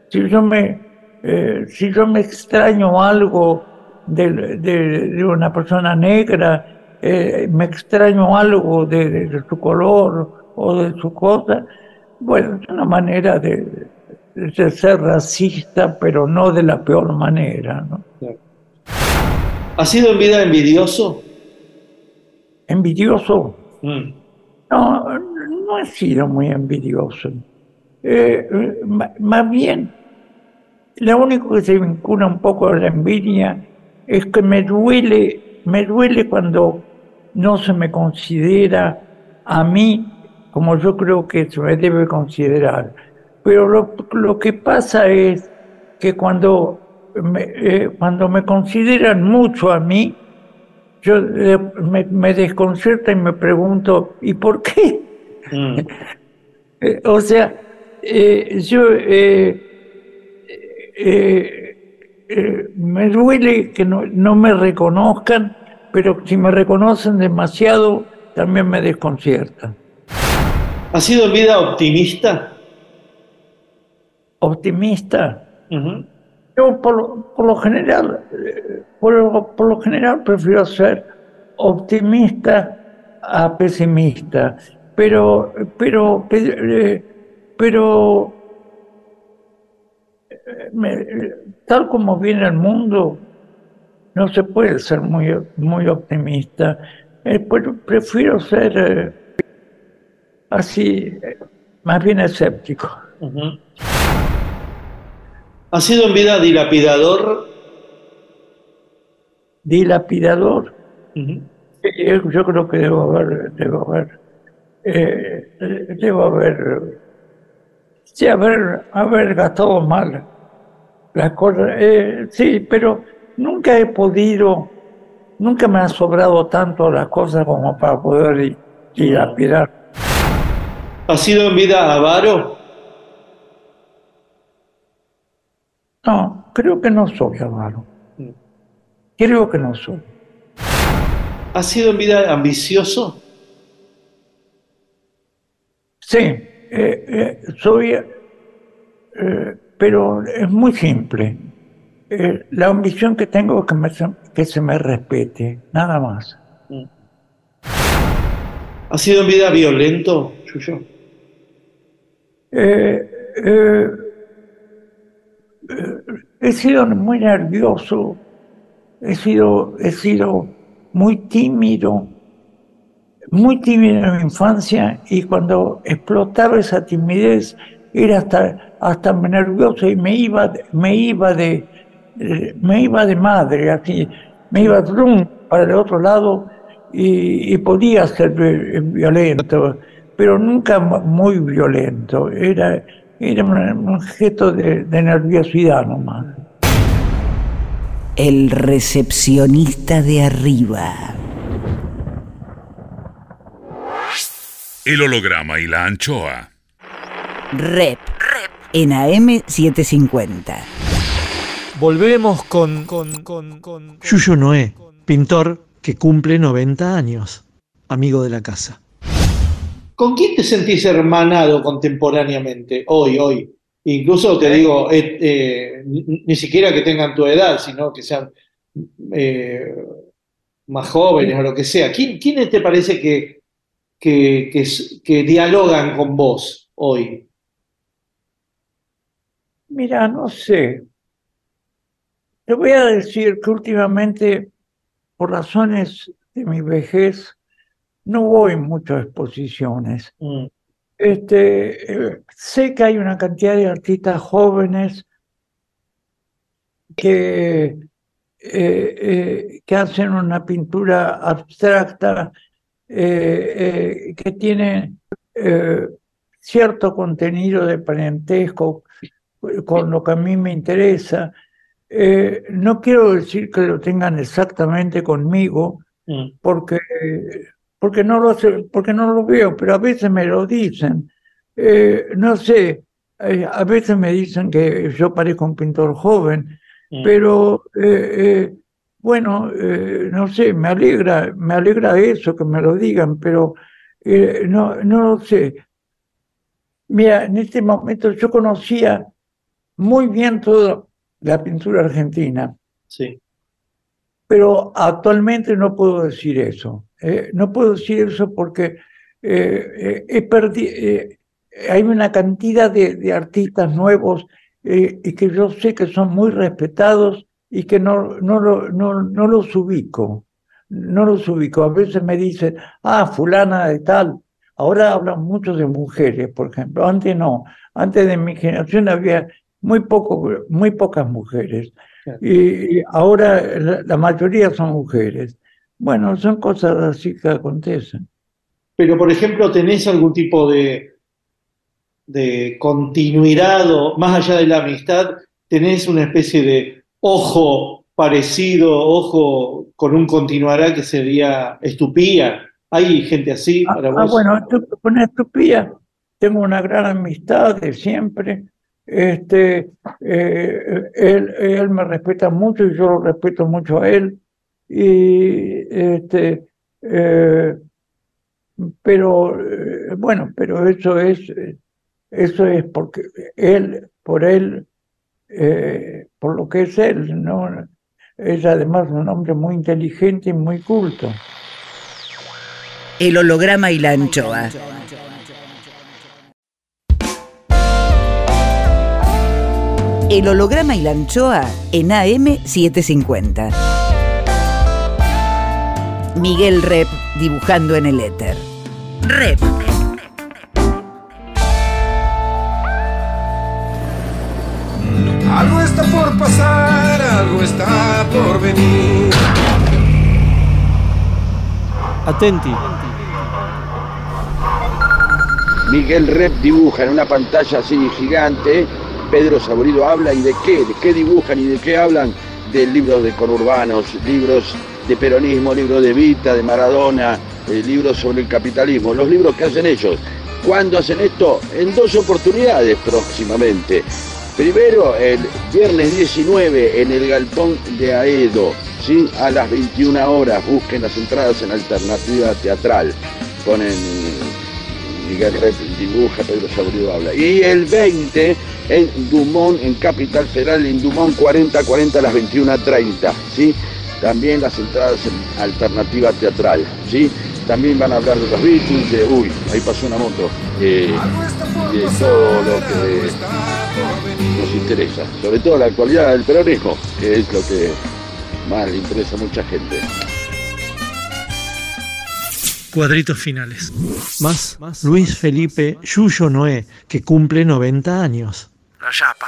Si yo me, eh, si yo me extraño algo de, de, una persona negra, eh, me extraño algo de, de, su color o de su cosa, bueno, es una manera de, de, ser racista, pero no de la peor manera. ¿no? ¿Ha sido en vida envidioso? ¿Envidioso? Mm. No, no he sido muy envidioso. Eh, más bien, lo único que se vincula un poco a la envidia es que me duele, me duele cuando no se me considera a mí como yo creo que se me debe considerar. Pero lo, lo que pasa es que cuando me, eh, cuando me consideran mucho a mí, yo eh, me, me, desconcerta y me pregunto, ¿y por qué? Mm. (laughs) Eh, o sea, eh, yo me duele que no, no me reconozcan, pero si me reconocen demasiado, también me desconcierta. ¿Ha sido vida optimista? Optimista. Uh -huh. Yo por lo, por lo general, por lo, por lo, general prefiero ser optimista a pesimista, pero, pero, pero, me, tal como viene el mundo, no se puede ser muy, muy optimista. Eh, prefiero ser eh, así, más bien escéptico. Uh -huh. ¿Ha sido en vida dilapidador? Dilapidador. Uh -huh. Yo creo que debo haber, debo haber, eh, debo haber, sí, haber, haber gastado mal las cosas. Eh, sí, pero nunca he podido, nunca me han sobrado tanto las cosas como para poder dilapidar. ¿Ha sido en vida avaro? No, creo que no soy avaro. Creo que no soy. ¿Ha sido en vida ambicioso? Sí, eh, eh, soy, eh, pero es muy simple. La ambición que tengo es que, me, que se me respete, nada más. ¿Ha sido en vida violento, Yuyo? Eh, eh, he sido muy nervioso, he sido, he sido muy tímido, muy tímido en mi infancia y cuando explotaba esa timidez era hasta, hasta nervioso y me iba, me iba de, me iba de madre, así, me iba para el otro lado y, y podía ser violento, pero nunca muy violento, era, era un objeto de, de nerviosidad nomás. El recepcionista de arriba. El holograma y la anchoa. Rep. Rep. En AM750. Volvemos con, con, con, con Yuyo Noé, pintor que cumple 90 años, amigo de la casa. ¿Con quién te sentís hermanado contemporáneamente, hoy, hoy? Incluso te digo, eh, eh, ni siquiera que tengan tu edad, sino que sean eh, más jóvenes o lo que sea. ¿Quién, ¿Quiénes te parece que, que, que, que, dialogan con vos hoy? Mira, no sé. Te voy a decir que últimamente, por razones de mi vejez, no voy mucho a exposiciones. Mm. Este, eh, sé que hay una cantidad de artistas jóvenes que, que hacen una pintura abstracta que tiene cierto contenido de parentesco con lo que a mí me interesa. Eh, no quiero decir que lo tengan exactamente conmigo, mm. porque, porque, no lo sé, porque no lo veo, pero a veces me lo dicen. Eh, no sé, eh, a veces me dicen que yo parezco un pintor joven, mm. pero bueno, no sé, me alegra, me alegra eso que me lo digan, pero no, no lo sé. Mira, en este momento yo conocía muy bien toda la pintura argentina. Sí. Pero actualmente no puedo decir eso. Eh, no puedo decir eso porque eh, eh, hay una cantidad de, artistas nuevos y que yo sé que son muy respetados y que no, no, no, no los ubico. No los ubico. A veces me dicen, ah, fulana de tal. Ahora hablan mucho de mujeres, por ejemplo. Antes no. Antes de mi generación había muy, poco, muy pocas mujeres. Y, ahora la, mayoría son mujeres. Bueno, son cosas así que acontecen. Pero, por ejemplo, ¿tenés algún tipo de, de continuidad o más allá de la amistad? ¿Tenés una especie de ojo parecido, ojo con un continuará que sería estupía? ¿Hay gente así ah, para ah, bueno, con estupía tengo una gran amistad de siempre este, eh, él, él, me respeta mucho y yo lo respeto mucho a él. Y este, eh, pero eh, bueno, pero eso es, eso es porque él, por él, por lo que es él, ¿no? Es además un hombre muy inteligente y muy culto. El holograma y la anchoa. El holograma y la anchoa en AM750. Miguel Rep dibujando en el éter. Rep. Algo está por pasar, algo está por venir. Atenti. Miguel Rep dibuja en una pantalla así gigante Pedro Saborido habla y de qué, de qué dibujan y de qué hablan de libros de conurbanos, libros de peronismo, libros de Vita, de Maradona, eh, libros sobre el capitalismo, los libros que hacen ellos. ¿Cuándo hacen esto? En dos oportunidades próximamente. Primero, el viernes 19 en el Galpón de Aedo, ¿sí? a las 21 horas. Busquen las entradas en Alternativa Teatral. Ponen Miguel Rep dibuja, Pedro Saborido habla. Y el 20 en Dumont, en Capital Federal, en Dumont 4040 a las 21.30, ¿sí? También las entradas en alternativa teatral, ¿sí? También van a hablar de los Beatles, de, uy, ahí pasó una moto, eh, de todo lo que nos interesa, sobre todo la actualidad del peronismo, que es lo que más le interesa a mucha gente. Cuadritos finales. Más, Luis Felipe Yuyo Noé, que cumple 90 años. La chapa.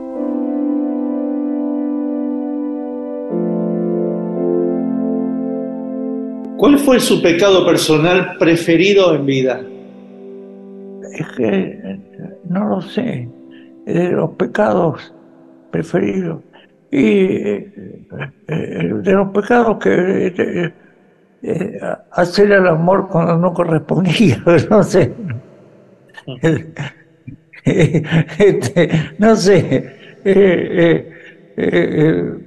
¿Cuál fue su pecado personal preferido en vida? Es que no lo sé. De los pecados preferidos. Y eh, eh, de los pecados que eh, hacer el amor cuando no correspondía, (laughs) no sé. (laughs) Este, no sé, eh, eh,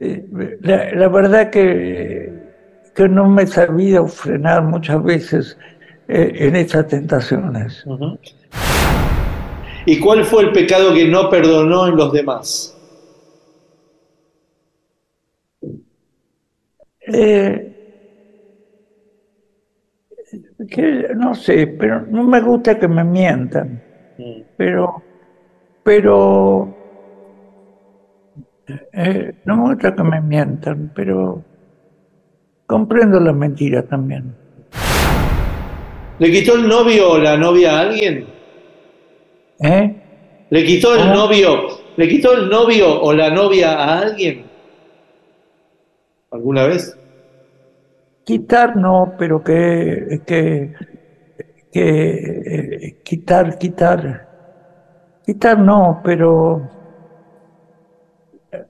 eh, la, verdad que, que no me he sabido frenar muchas veces en estas tentaciones. ¿Y cuál fue el pecado que no perdonó en los demás? Eh, que no sé, pero no me gusta que me mientan. Pero, pero, eh, no me gusta que me mientan, pero comprendo la mentira también. ¿Le quitó el novio o la novia a alguien? ¿Eh? ¿Le quitó el ¿Cómo? novio? ¿Le quitó el novio o la novia a alguien? ¿Alguna vez? Quitar no, pero que, que, que eh, quitar, quitar. Quitar no, pero eh,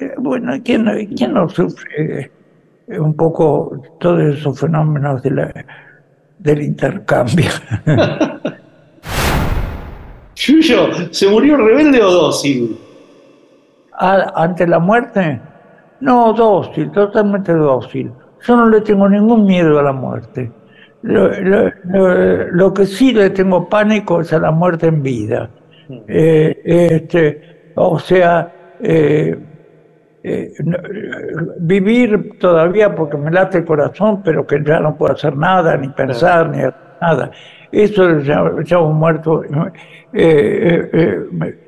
eh, bueno, ¿quién, quién no sufre un poco todos esos fenómenos de la- del intercambio? (laughs) Yuyo, ¿se murió rebelde o dócil? Ah, ¿Ante la muerte? No, dócil, totalmente dócil. Yo no le tengo ningún miedo a la muerte. Lo, lo- lo- lo que sí le tengo pánico es a la muerte en vida. Eh, este, o sea, eh, eh, no- vivir todavía porque me late el corazón, pero que ya no puedo hacer nada, ni pensar, ni hacer nada. Eso es ya, ya un muerto, eh, eh, eh,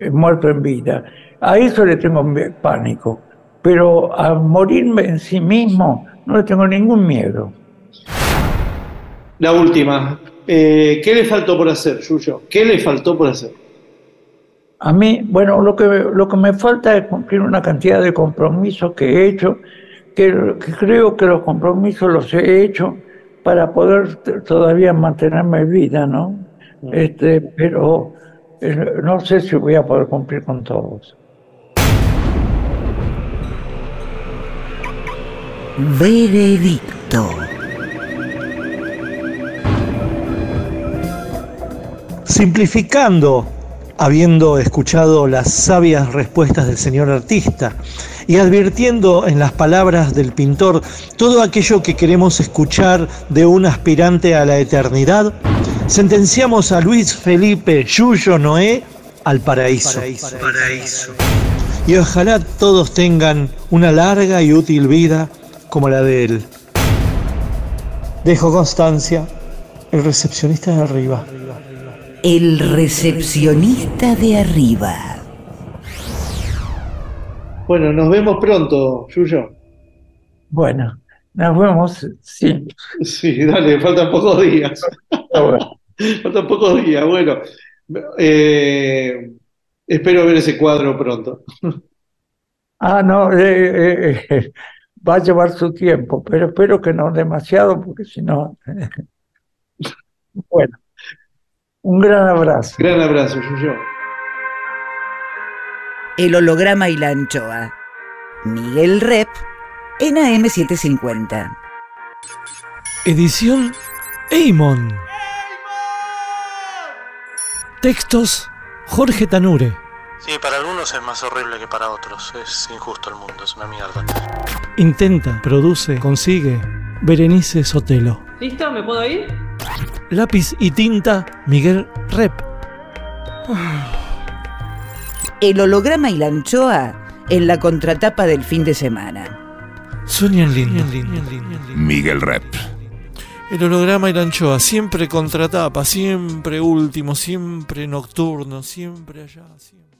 eh, muerto en vida. A eso le tengo pánico, pero a morirme en sí mismo no le tengo ningún miedo. La última. Eh, ¿Qué le faltó por hacer, Yuyo? ¿Qué le faltó por hacer? A mí, bueno, lo que, lo que me falta es cumplir una cantidad de compromisos que he hecho, que, que creo que los compromisos los he hecho para poder todavía mantenerme en vida, ¿no? Este, pero eh, no sé si voy a poder cumplir con todos. Veredicto. Simplificando, habiendo escuchado las sabias respuestas del señor artista y advirtiendo en las palabras del pintor todo aquello que queremos escuchar de un aspirante a la eternidad, sentenciamos a Luis Felipe Yuyo Noé al paraíso. Y ojalá todos tengan una larga y útil vida como la de él. Dejo constancia, el recepcionista de arriba. El recepcionista de arriba. Bueno, nos vemos pronto, Yuyo. Bueno, nos vemos, sí. Sí, dale, faltan pocos días. (laughs) faltan pocos días. Bueno, eh, espero ver ese cuadro pronto. Ah, no, eh, eh, eh, va a llevar su tiempo, pero espero que no demasiado, porque si no... (laughs) Bueno, un gran abrazo. Gran abrazo, Yuyo. El holograma y la anchoa. Miguel Rep en AM750. Edición Eimon. Textos Jorge Tanure. Sí, para algunos es más horrible que para otros. Es injusto el mundo, es una mierda. Intenta, produce, consigue. Berenice Sotelo. ¿Listo? ¿Me puedo ir? Lápiz y tinta Miguel Rep. El holograma y la anchoa en la contratapa del fin de semana. Sueñan lindo. Miguel Rep. El holograma y la anchoa, siempre contratapa, siempre último, siempre nocturno, siempre allá, siempre.